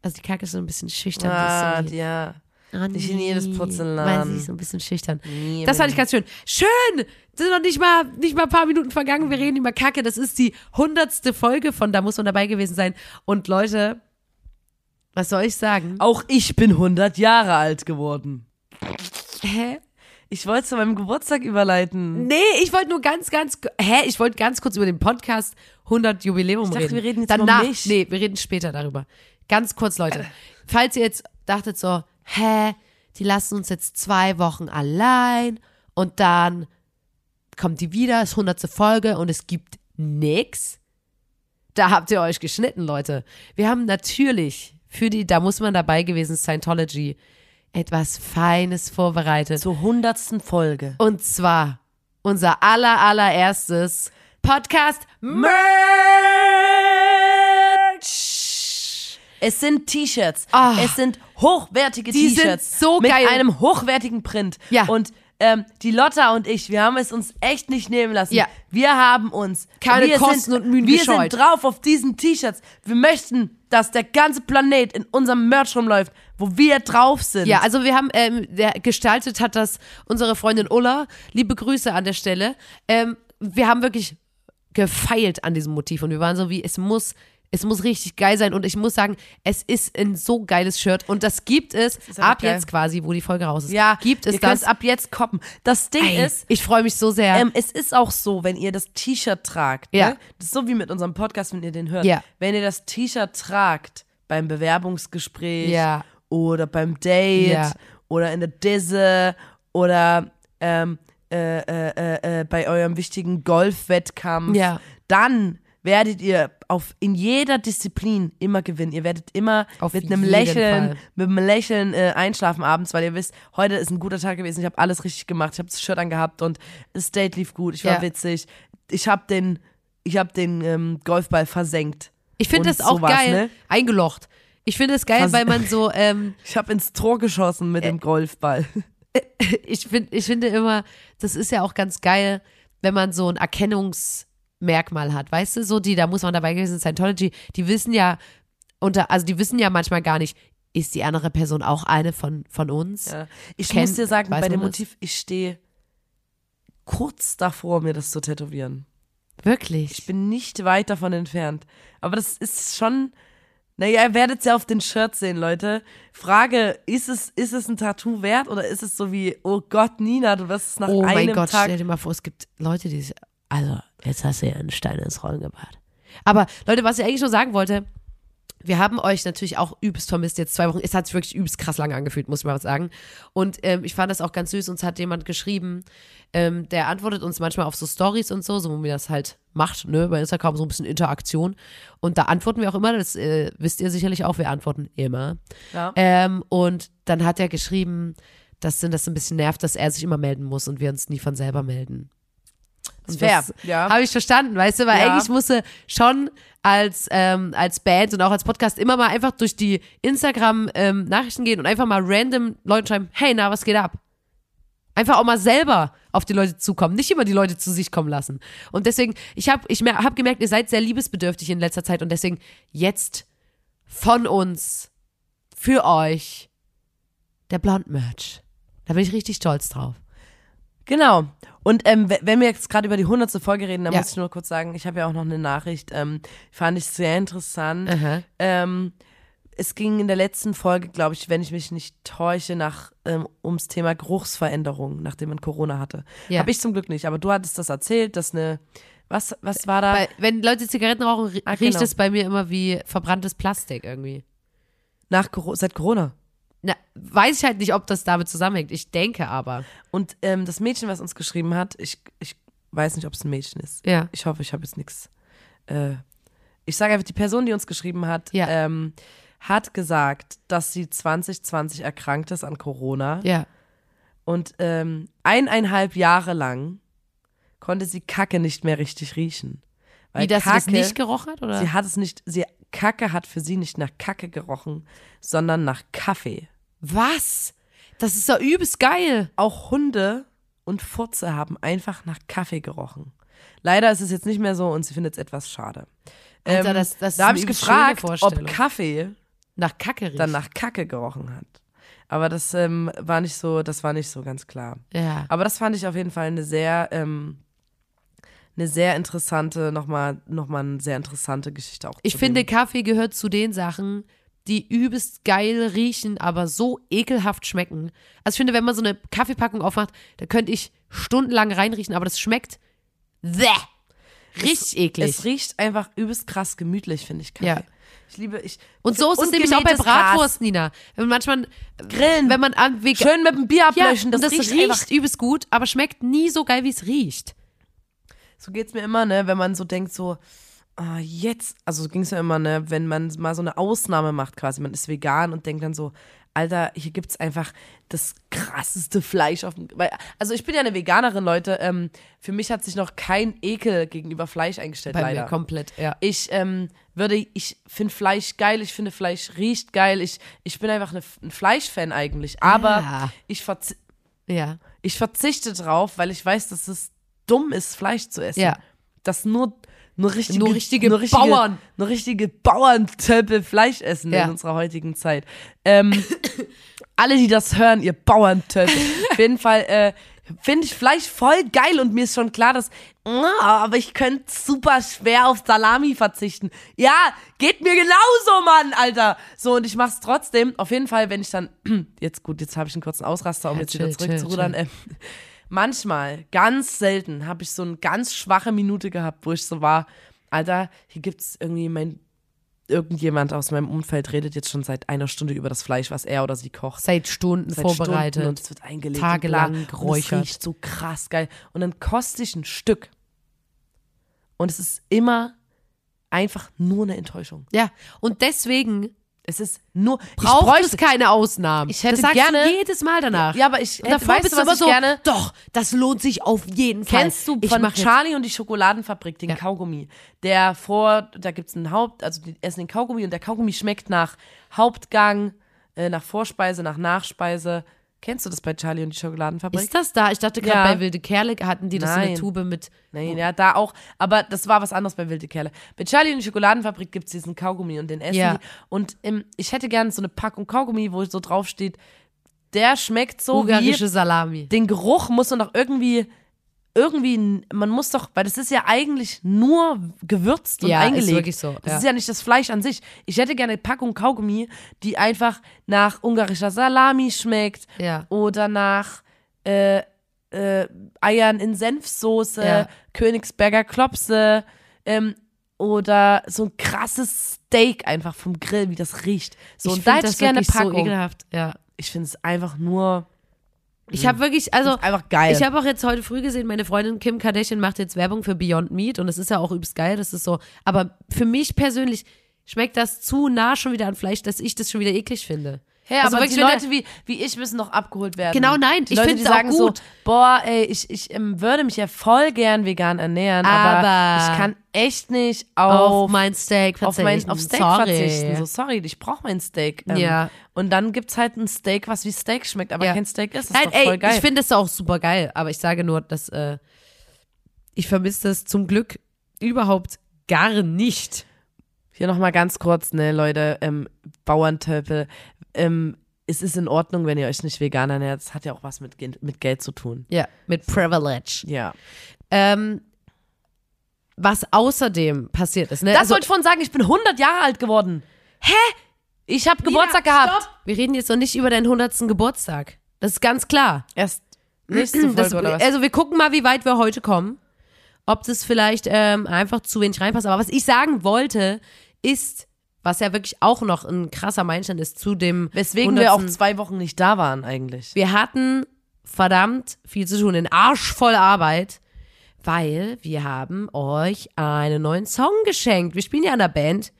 Speaker 2: Also die Kacke ist so ein bisschen schüchtern.
Speaker 1: Ah,
Speaker 2: so,
Speaker 1: ja.
Speaker 2: Ah,
Speaker 1: nicht in jedes
Speaker 2: nee,
Speaker 1: Porzellan.
Speaker 2: Weil sie ist so ein bisschen schüchtern.
Speaker 1: Nee,
Speaker 2: Das fand ich ganz schön. Schön! Sind noch nicht mal, nicht mal ein paar Minuten vergangen. Wir reden über Kacke. Das ist die hundertste Folge von Da muss man dabei gewesen sein. Und Leute, was soll ich sagen?
Speaker 1: Auch ich bin 100 Jahre alt geworden.
Speaker 2: Hä?
Speaker 1: Ich wollte es zu meinem Geburtstag überleiten.
Speaker 2: Nee, ich wollte nur ganz, ganz, hä? Ich wollte ganz kurz über den Podcast 100 Jubiläum
Speaker 1: Ich dachte,
Speaker 2: reden.
Speaker 1: wir reden jetzt
Speaker 2: Danach,
Speaker 1: über mich.
Speaker 2: Nee, wir reden später darüber. Ganz kurz, Leute. Falls ihr jetzt dachtet so, hä? Die lassen uns jetzt zwei Wochen allein und dann kommt die wieder, ist 100. Folge und es gibt nix. Da habt ihr euch geschnitten, Leute. Wir haben natürlich für die, da muss man dabei gewesen, Scientology, etwas Feines vorbereitet.
Speaker 1: Zur hundertsten Folge.
Speaker 2: Und zwar unser aller, allererstes Podcast Merch.
Speaker 1: Es sind T-Shirts.
Speaker 2: Ah.
Speaker 1: es sind hochwertige T-Shirts.
Speaker 2: so
Speaker 1: mit
Speaker 2: geil.
Speaker 1: einem hochwertigen Print.
Speaker 2: Ja.
Speaker 1: Und ähm, die Lotta und ich, wir haben es uns echt nicht nehmen lassen.
Speaker 2: Ja.
Speaker 1: Wir haben uns
Speaker 2: Keine Kosten
Speaker 1: sind,
Speaker 2: und Mühen
Speaker 1: Wir
Speaker 2: gescheut.
Speaker 1: sind drauf auf diesen T-Shirts. Wir möchten, dass der ganze Planet in unserem Merch rumläuft, wo wir drauf sind.
Speaker 2: Ja, also wir haben, ähm, der gestaltet hat das unsere Freundin Ulla. Liebe Grüße an der Stelle. Ähm, wir haben wirklich gefeilt an diesem Motiv und wir waren so wie, es muss, es muss richtig geil sein und ich muss sagen, es ist ein so geiles Shirt und das gibt es
Speaker 1: einfach
Speaker 2: ab
Speaker 1: geil.
Speaker 2: jetzt quasi, wo die Folge raus ist.
Speaker 1: ja,
Speaker 2: gibt es
Speaker 1: ihr
Speaker 2: das.
Speaker 1: ab jetzt koppen. Das Ding
Speaker 2: Ey,
Speaker 1: ist,
Speaker 2: ich freue mich so sehr.
Speaker 1: Ähm, es ist auch so, wenn ihr das T-Shirt tragt,
Speaker 2: Ja.
Speaker 1: ne? das ist so wie mit unserem Podcast, wenn ihr den hört,
Speaker 2: Ja.
Speaker 1: wenn ihr das T-Shirt tragt beim Bewerbungsgespräch
Speaker 2: Ja.
Speaker 1: oder beim Date
Speaker 2: Ja.
Speaker 1: oder in der Disse oder ähm, äh, äh, äh, äh, bei eurem wichtigen Golfwettkampf,
Speaker 2: Ja.
Speaker 1: dann werdet ihr auf in jeder Disziplin immer gewinnen. Ihr werdet immer
Speaker 2: Auf
Speaker 1: mit einem Lächeln,
Speaker 2: Fall.
Speaker 1: mit einem Lächeln äh, einschlafen abends, weil ihr wisst, heute ist ein guter Tag gewesen. Ich habe alles richtig gemacht. Ich habe das Shirt angehabt und das Date lief gut. Ich war
Speaker 2: Ja.
Speaker 1: witzig. Ich habe den, ich habe den ähm, Golfball versenkt.
Speaker 2: ich finde das auch
Speaker 1: sowas,
Speaker 2: geil.
Speaker 1: ne?
Speaker 2: Eingelocht. Ich finde es geil,
Speaker 1: Vers-
Speaker 2: weil man so, ähm,
Speaker 1: Ich habe ins Tor geschossen
Speaker 2: Äh,
Speaker 1: mit dem Golfball.
Speaker 2: ich, find, ich finde immer, das ist ja auch ganz geil, wenn man so ein Erkennungsmerkmal hat, weißt du, so die, da muss man dabei gewesen sein, Scientology, die wissen ja, unter, also die wissen ja manchmal gar nicht, ist die andere Person auch eine von, von uns?
Speaker 1: Ja. Ich
Speaker 2: Kennt-
Speaker 1: muss dir sagen, bei dem? Motiv, ich stehe kurz davor, mir das zu tätowieren.
Speaker 2: Wirklich?
Speaker 1: Ich bin nicht weit davon entfernt. Aber das ist schon. Naja, ihr werdet es ja auf den Shirts sehen, Leute. Frage, ist es, ist es ein Tattoo wert oder ist es so wie, oh Gott, Nina, du wirst es nach
Speaker 2: oh
Speaker 1: einem
Speaker 2: mein Gott,
Speaker 1: Tag.
Speaker 2: stell dir mal vor, es gibt Leute, die, sich- also, jetzt hast du ja einen Stein ins Rollen gebracht. Aber Leute, was ich eigentlich nur sagen wollte, wir haben euch natürlich auch übelst vermisst jetzt zwei Wochen. Es hat sich wirklich übelst krass lange angefühlt, muss ich mal was sagen. Und ähm, ich fand das auch ganz süß. Uns hat jemand geschrieben, ähm, der antwortet uns manchmal auf so Stories und so, so wo mir das halt macht, ne, bei Instagram so ein bisschen Interaktion. Und da antworten wir auch immer, das äh, wisst ihr sicherlich auch, wir antworten immer.
Speaker 1: Ja.
Speaker 2: Ähm, und dann hat er geschrieben, dass ihn das ein bisschen nervt, dass er sich immer melden muss und wir uns nie von selber melden. Und
Speaker 1: Fair,
Speaker 2: das
Speaker 1: ja.
Speaker 2: Habe ich verstanden, weißt du, weil
Speaker 1: Ja.
Speaker 2: eigentlich musste schon als, ähm, als Band und auch als Podcast immer mal einfach durch die Instagram-Nachrichten gehen und einfach mal random Leuten schreiben, hey, na, was geht ab? Einfach auch mal selber auf die Leute zukommen, nicht immer die Leute zu sich kommen lassen. Und deswegen, ich habe ich hab gemerkt, ihr seid sehr liebesbedürftig in letzter Zeit und deswegen jetzt von uns, für euch, der Blond-Merch. Da bin ich richtig stolz drauf.
Speaker 1: Genau. Und ähm, wenn wir jetzt gerade über die hundertste Folge reden, dann
Speaker 2: Ja.
Speaker 1: muss ich nur kurz sagen, ich habe ja auch noch eine Nachricht, ähm, fand ich sehr interessant. Ähm, es ging in der letzten Folge, glaube ich, wenn ich mich nicht täusche, nach ähm, ums Thema Geruchsveränderung, nachdem man Corona hatte.
Speaker 2: Ja.
Speaker 1: Habe ich zum Glück nicht, aber du hattest das erzählt, dass eine was was war da?
Speaker 2: Weil, wenn Leute Zigaretten rauchen,
Speaker 1: Ah,
Speaker 2: riecht
Speaker 1: genau.
Speaker 2: es bei mir immer wie verbranntes Plastik irgendwie.
Speaker 1: nach seit Corona.
Speaker 2: Na, weiß ich halt nicht, ob das damit zusammenhängt. Ich denke aber.
Speaker 1: Und ähm, das Mädchen, was uns geschrieben hat, ich, ich weiß nicht, ob es ein Mädchen ist.
Speaker 2: Ja.
Speaker 1: Ich hoffe, ich habe jetzt nichts. Äh, ich sage einfach, die Person, die uns geschrieben hat,
Speaker 2: Ja.
Speaker 1: ähm, hat gesagt, dass sie 2020 erkrankt ist an Corona
Speaker 2: Ja.
Speaker 1: und ähm, eineinhalb Jahre lang konnte sie Kacke nicht mehr richtig riechen. Weil
Speaker 2: Wie, dass
Speaker 1: Kacke,
Speaker 2: sie das nicht gerochen hat? Oder?
Speaker 1: sie hat es nicht, sie, Kacke hat für sie nicht nach Kacke gerochen, sondern nach Kaffee.
Speaker 2: Was? Das ist doch übelst geil.
Speaker 1: Auch Hunde und Furze haben einfach nach Kaffee gerochen. Leider ist es jetzt nicht mehr so und sie findet es etwas schade.
Speaker 2: Alter,
Speaker 1: Ähm,
Speaker 2: das- das
Speaker 1: da habe ich gefragt, ob Kaffee
Speaker 2: Nach Kacke riecht.
Speaker 1: dann nach Kacke gerochen hat. Aber das ähm, war nicht so, das war nicht so ganz klar.
Speaker 2: ja.
Speaker 1: Aber das fand ich auf jeden Fall eine sehr, ähm, eine sehr interessante, nochmal, nochmal eine sehr interessante Geschichte auch.
Speaker 2: Ich finde. Kaffee gehört zu den Sachen, die übelst geil riechen, aber so ekelhaft schmecken. Also ich finde, wenn man so eine Kaffeepackung aufmacht, da könnte ich stundenlang reinriechen, aber das schmeckt Bäh. richtig eklig.
Speaker 1: Es riecht einfach übelst krass gemütlich, finde ich, Kaffee.
Speaker 2: Ja.
Speaker 1: Ich liebe, ich.
Speaker 2: und so ist es nämlich auch bei
Speaker 1: gemähtes Gras.
Speaker 2: Bratwurst, Nina. Wenn man manchmal
Speaker 1: Grillen.
Speaker 2: wenn man an vegan
Speaker 1: Schön mit dem Bier
Speaker 2: ja,
Speaker 1: ablöschen, das,
Speaker 2: und das
Speaker 1: riecht,
Speaker 2: riecht, übelst gut, aber schmeckt nie so geil, wie es riecht.
Speaker 1: So geht's mir immer, ne, wenn man so denkt, so, ah, jetzt, also ging es ja immer, ne, wenn man mal so eine Ausnahme macht quasi, man ist vegan und denkt dann so, Alter, hier gibt's einfach das krasseste Fleisch auf dem, weil, also ich bin ja eine Veganerin, Leute, ähm, für mich hat sich noch kein Ekel gegenüber Fleisch eingestellt,
Speaker 2: Bei
Speaker 1: leider.
Speaker 2: mir komplett, ja.
Speaker 1: Ich ähm, würde, ich finde Fleisch geil, ich finde Fleisch riecht geil, ich, ich bin einfach eine, ein Fleischfan eigentlich, aber
Speaker 2: Ja.
Speaker 1: ich, verzi
Speaker 2: Ja.
Speaker 1: ich verzichte drauf, weil ich weiß, dass es dumm ist, Fleisch zu essen.
Speaker 2: Ja.
Speaker 1: Dass nur, nur richtige,
Speaker 2: Nur richtige
Speaker 1: nur richtige
Speaker 2: Bauern.
Speaker 1: Nur richtige Bauerntöpfe Fleisch essen
Speaker 2: Ja.
Speaker 1: in unserer heutigen Zeit. Ähm, alle, die das hören, ihr Bauerntöpfe. Auf jeden Fall äh, finde ich Fleisch voll geil und mir ist schon klar, dass, aber ich könnte super schwer auf Salami verzichten. Ja, geht mir genauso, Mann, Alter. So, und ich mach's trotzdem. Auf jeden Fall, wenn ich dann, jetzt gut, jetzt habe ich einen kurzen Ausraster, um
Speaker 2: Ja,
Speaker 1: jetzt
Speaker 2: chill,
Speaker 1: wieder zurückzurudern. Ähm, manchmal, ganz selten, habe ich so eine ganz schwache Minute gehabt, wo ich so war, Alter, hier gibt's irgendwie mein irgendjemand aus meinem Umfeld redet jetzt schon seit einer Stunde über das Fleisch, was er oder sie kocht.
Speaker 2: Seit Stunden
Speaker 1: Seit
Speaker 2: vorbereitet.
Speaker 1: Stunden und es wird eingelegt.
Speaker 2: tagelang
Speaker 1: bla. Und
Speaker 2: geräuchert.
Speaker 1: es riecht so krass geil. Und dann koste ich ein Stück. Und es ist immer einfach nur eine Enttäuschung.
Speaker 2: ja, und deswegen
Speaker 1: Es ist nur.
Speaker 2: braucht
Speaker 1: ich
Speaker 2: es
Speaker 1: bräuchte,
Speaker 2: keine Ausnahmen.
Speaker 1: Ich hätte
Speaker 2: das
Speaker 1: gerne-
Speaker 2: jedes Mal danach.
Speaker 1: Ja, aber ich hätte,
Speaker 2: davor
Speaker 1: weißt
Speaker 2: bist
Speaker 1: du, was
Speaker 2: immer
Speaker 1: ich
Speaker 2: so,
Speaker 1: gerne.
Speaker 2: doch, das lohnt sich auf jeden Fall.
Speaker 1: Kennst du
Speaker 2: Ich
Speaker 1: von
Speaker 2: jetzt-
Speaker 1: Charlie und die Schokoladenfabrik, den
Speaker 2: Ja.
Speaker 1: Kaugummi? Der vor, da gibt's einen Haupt, also die essen den Kaugummi und der Kaugummi schmeckt nach Hauptgang, äh, nach Vorspeise, nach Nachspeise. Kennst du das bei Charlie und die Schokoladenfabrik?
Speaker 2: Ist das da? Ich dachte gerade
Speaker 1: Ja.
Speaker 2: bei Wilde Kerle hatten die das in der
Speaker 1: Nein.
Speaker 2: Tube mit.
Speaker 1: Nein, ja, da auch. Aber das war was anderes bei Wilde Kerle. Bei Charlie und die Schokoladenfabrik gibt's diesen Kaugummi und den essen
Speaker 2: Ja.
Speaker 1: die. Und ähm, ich hätte gerne so eine Packung Kaugummi, wo so drauf steht, der schmeckt so
Speaker 2: Ungarische
Speaker 1: wie,
Speaker 2: Salami.
Speaker 1: den Geruch muss doch noch irgendwie, irgendwie, man muss doch, weil das ist ja eigentlich nur gewürzt und
Speaker 2: Ja, ist
Speaker 1: eingelegt.
Speaker 2: wirklich so,
Speaker 1: Das
Speaker 2: ja.
Speaker 1: ist ja nicht das Fleisch an sich. Ich hätte gerne eine Packung Kaugummi, die einfach nach ungarischer Salami schmeckt
Speaker 2: Ja.
Speaker 1: oder nach äh, äh, Eiern in Senfsoße,
Speaker 2: Ja.
Speaker 1: Königsberger Klopse ähm, oder so ein krasses Steak einfach vom Grill, wie das riecht. So,
Speaker 2: ich
Speaker 1: und da hätte
Speaker 2: das
Speaker 1: ich gerne eine
Speaker 2: so
Speaker 1: Packung.
Speaker 2: ekelhaft. Ja.
Speaker 1: ich finde es einfach nur
Speaker 2: Ich habe wirklich, also
Speaker 1: einfach geil.
Speaker 2: Ich habe auch jetzt heute früh gesehen, meine Freundin Kim Kardashian macht jetzt Werbung für Beyond Meat und das ist ja auch übelst geil, das ist so, aber für mich persönlich schmeckt das zu nah schon wieder an Fleisch, dass ich das schon wieder eklig finde.
Speaker 1: Hä,
Speaker 2: Also
Speaker 1: aber
Speaker 2: wirklich,
Speaker 1: Leute wie, wie ich müssen noch abgeholt werden.
Speaker 2: Genau, nein,
Speaker 1: die
Speaker 2: ich find's
Speaker 1: die
Speaker 2: auch gut.
Speaker 1: so, boah, ey, ich, ich ähm, würde mich ja voll gern vegan ernähren, aber,
Speaker 2: Aber
Speaker 1: ich kann echt nicht
Speaker 2: Auf,
Speaker 1: auf,
Speaker 2: mein Steak
Speaker 1: auf,
Speaker 2: verzichten.
Speaker 1: mein, auf Steak
Speaker 2: Sorry.
Speaker 1: verzichten. So, sorry, ich brauche mein Steak. Ähm,
Speaker 2: Ja.
Speaker 1: Und dann gibt's halt ein Steak, was wie Steak schmeckt, aber
Speaker 2: Ja.
Speaker 1: kein Steak ist. Das
Speaker 2: Nein,
Speaker 1: ist
Speaker 2: ey,
Speaker 1: voll geil.
Speaker 2: ich finde das auch super geil, aber ich sage nur, dass äh, ich vermisse das zum Glück überhaupt gar nicht.
Speaker 1: Hier nochmal ganz kurz, ne, Leute, ähm, Bauerntöpel, ähm, es ist in Ordnung, wenn ihr euch nicht vegan ernährt. Es hat ja auch was mit, mit Geld zu tun.
Speaker 2: Ja, mit Privilege.
Speaker 1: Ja.
Speaker 2: Ähm, was außerdem passiert ist, ne?
Speaker 1: Das
Speaker 2: also,
Speaker 1: wollte ich vorhin sagen, ich bin 100 Jahre alt geworden. Hä? Ich habe Geburtstag gehabt.
Speaker 2: Stopp. Wir reden jetzt noch nicht über deinen 100. Geburtstag. Das ist ganz klar.
Speaker 1: Erst nächste Folge
Speaker 2: Das,
Speaker 1: oder was?
Speaker 2: also wir gucken mal, wie weit wir heute kommen. Ob das vielleicht ähm, einfach zu wenig reinpasst. Aber was ich sagen wollte, ist, was ja wirklich auch noch ein krasser Meilenstein ist zu dem
Speaker 1: Weswegen wir auch
Speaker 2: 100.
Speaker 1: zwei Wochen nicht da waren eigentlich.
Speaker 2: Wir hatten verdammt viel zu tun, den Arsch voll Arbeit, weil wir haben euch einen neuen Song geschenkt. Wir spielen ja in der Band.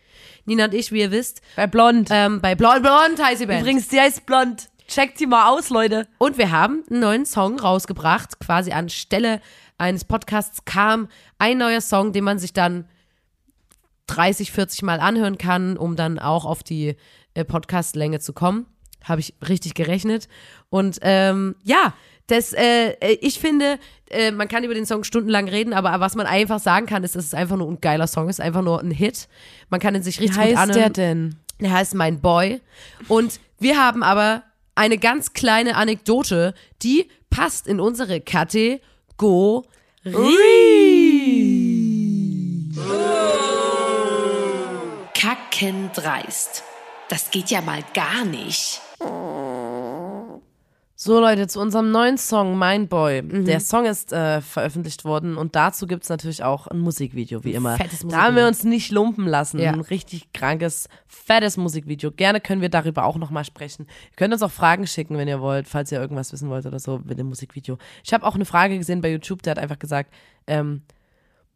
Speaker 2: Nina und ich, wie ihr wisst,
Speaker 1: Bei Blond.
Speaker 2: ähm, bei Blond Blond heißt die Band.
Speaker 1: Übrigens, die heißt Blond. Checkt die mal aus, Leute.
Speaker 2: Und wir haben einen neuen Song rausgebracht. Quasi anstelle eines Podcasts kam ein neuer Song, den man sich dann 30, 40 Mal anhören kann, um dann auch auf die äh, Podcastlänge zu kommen. Habe ich richtig gerechnet. Und ähm, ja, das, äh, äh, ich finde, äh, man kann über den Song stundenlang reden, aber was man einfach sagen kann, ist, dass es einfach nur ein geiler Song ist, einfach nur ein Hit. Man kann ihn sich
Speaker 1: Wie
Speaker 2: richtig gut
Speaker 1: heißt
Speaker 2: anhören.
Speaker 1: der denn?
Speaker 2: Der heißt Mein Boy. Und wir haben aber eine ganz kleine Anekdote, die passt in unsere Kategorie.
Speaker 3: Kackendreist. Das geht ja mal gar nicht.
Speaker 1: So, Leute, zu unserem neuen Song, Mein Boy.
Speaker 2: Mhm.
Speaker 1: Der Song ist äh, veröffentlicht worden und dazu gibt's natürlich auch ein Musikvideo, wie immer.
Speaker 2: fettes
Speaker 1: Da haben wir
Speaker 2: Musikvideo.
Speaker 1: uns nicht lumpen lassen.
Speaker 2: Ja.
Speaker 1: Ein richtig krankes, fettes Musikvideo. Gerne können wir darüber auch nochmal sprechen. Ihr könnt uns auch Fragen schicken, wenn ihr wollt, falls ihr irgendwas wissen wollt oder so mit dem Musikvideo. Ich habe auch eine Frage gesehen bei YouTube, der hat einfach gesagt, ähm,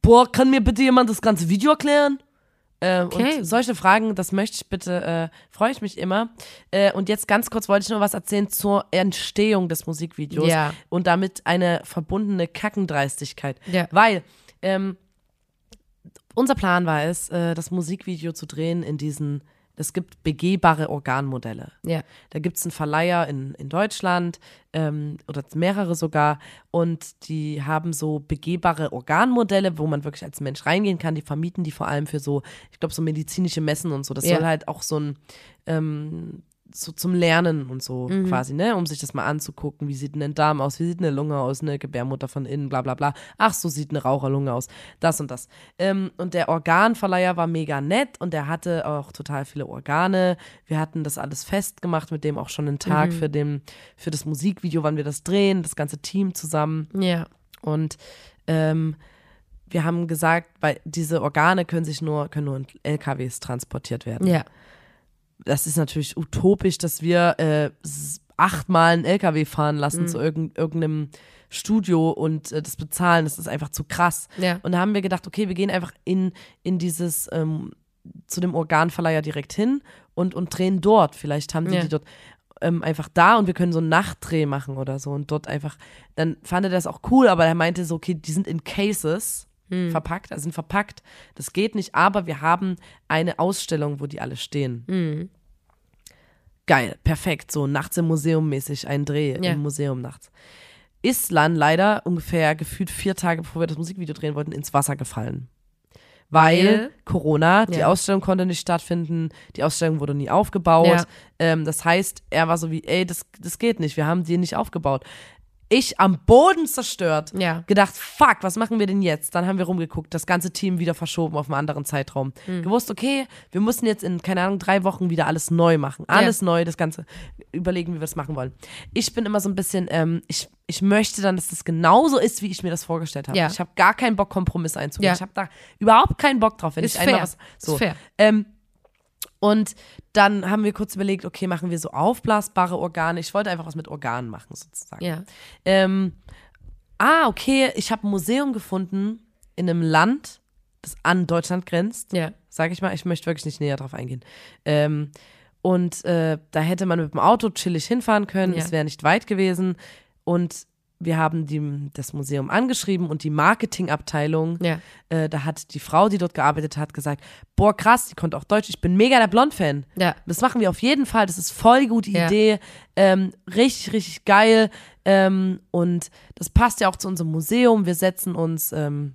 Speaker 1: boah, kann mir bitte jemand das ganze Video erklären? Äh,
Speaker 2: Okay.
Speaker 1: Und solche Fragen, das möchte ich bitte, äh, freue ich mich immer. Äh, und jetzt ganz kurz wollte ich noch was erzählen zur Entstehung des Musikvideos
Speaker 2: Ja.
Speaker 1: und damit eine verbundene Kackendreistigkeit.
Speaker 2: Ja.
Speaker 1: Weil ähm, unser Plan war es, äh, das Musikvideo zu drehen in diesen, es gibt begehbare Organmodelle.
Speaker 2: Ja.
Speaker 1: Da gibt es einen Verleiher in, in Deutschland ähm, oder mehrere sogar und die haben so begehbare Organmodelle, wo man wirklich als Mensch reingehen kann. Die vermieten die vor allem für so, ich glaube, so medizinische Messen und so. Das
Speaker 2: Ja.
Speaker 1: soll halt auch so ein ähm, so zum Lernen und so
Speaker 2: Mhm.
Speaker 1: quasi, ne, um sich das mal anzugucken. Wie sieht denn ein Darm aus? Wie sieht eine Lunge aus? Eine Gebärmutter von innen, bla bla bla. Ach, so sieht eine Raucherlunge aus. Das und das. Ähm, und der Organverleiher war mega nett und der hatte auch total viele Organe. Wir hatten das alles festgemacht, mit dem auch schon einen Tag für, den, für das Musikvideo, wann wir das drehen, das ganze Team zusammen.
Speaker 2: Ja.
Speaker 1: Und ähm, wir haben gesagt, weil diese Organe können sich nur, können nur in LKWs transportiert werden
Speaker 2: Ja.
Speaker 1: Das ist natürlich utopisch, dass wir äh, achtmal einen LKW fahren lassen
Speaker 2: Mhm.
Speaker 1: zu irgend, irgendeinem Studio und äh, das bezahlen. Das ist einfach zu krass.
Speaker 2: Ja.
Speaker 1: Und da haben wir gedacht, okay, wir gehen einfach in, in dieses, ähm, zu dem Organverleiher direkt hin und, und drehen dort. Vielleicht haben die
Speaker 2: Ja.
Speaker 1: die dort ähm, einfach da und wir können so einen Nachtdreh machen oder so und dort einfach, dann fand er das auch cool, aber er meinte so, okay, die sind in Cases verpackt, also sind verpackt, das geht nicht, aber wir haben eine Ausstellung, wo die alle stehen. Geil, perfekt, so nachts im Museum mäßig, ein Dreh
Speaker 2: Ja.
Speaker 1: im Museum nachts. Ist dann leider ungefähr gefühlt vier Tage, bevor wir das Musikvideo drehen wollten, ins Wasser gefallen. Weil
Speaker 2: Weil?
Speaker 1: Corona, die
Speaker 2: Ja.
Speaker 1: Ausstellung konnte nicht stattfinden, die Ausstellung wurde nie aufgebaut.
Speaker 2: Ja.
Speaker 1: Ähm, das heißt, er war so wie, ey, das, das geht nicht, wir haben die nicht aufgebaut. Ich am Boden zerstört.
Speaker 2: Ja.
Speaker 1: Gedacht, fuck, was machen wir denn jetzt? Dann haben wir rumgeguckt, das ganze Team wieder verschoben auf einen anderen Zeitraum.
Speaker 2: Hm.
Speaker 1: Gewusst, okay, wir müssen jetzt in, keine Ahnung, drei Wochen wieder alles neu machen. Alles neu, das Ganze überlegen, wie wir es machen wollen. Ich bin immer so ein bisschen, ähm, ich, ich möchte dann, dass das genauso ist, wie ich mir das vorgestellt habe.
Speaker 2: Ja.
Speaker 1: Ich habe gar keinen Bock, Kompromisse einzugehen.
Speaker 2: Ja.
Speaker 1: Ich habe da überhaupt keinen Bock drauf, wenn
Speaker 2: Ist
Speaker 1: ich
Speaker 2: fair.
Speaker 1: was. So.
Speaker 2: Ist fair.
Speaker 1: Ähm, und dann haben wir kurz überlegt, okay, machen wir so aufblasbare Organe. Ich wollte einfach was mit Organen machen, sozusagen.
Speaker 2: Ja.
Speaker 1: Ähm, ah, okay, ich habe ein Museum gefunden in einem Land, das an Deutschland grenzt.
Speaker 2: Ja.
Speaker 1: Sag ich mal, ich möchte wirklich nicht näher drauf eingehen. Ähm, und äh, da hätte man mit dem Auto chillig hinfahren können,
Speaker 2: Ja.
Speaker 1: es wäre nicht weit gewesen. Und wir haben die, das Museum angeschrieben und die Marketingabteilung,
Speaker 2: Ja.
Speaker 1: äh, da hat die Frau, die dort gearbeitet hat, gesagt, boah krass, die konnte auch Deutsch, ich bin mega der Blond-Fan.
Speaker 2: Ja.
Speaker 1: Das machen wir auf jeden Fall. Das ist voll gute
Speaker 2: Ja.
Speaker 1: Idee. Ähm, richtig, richtig geil. Ähm, und das passt ja auch zu unserem Museum. Wir setzen uns, ähm,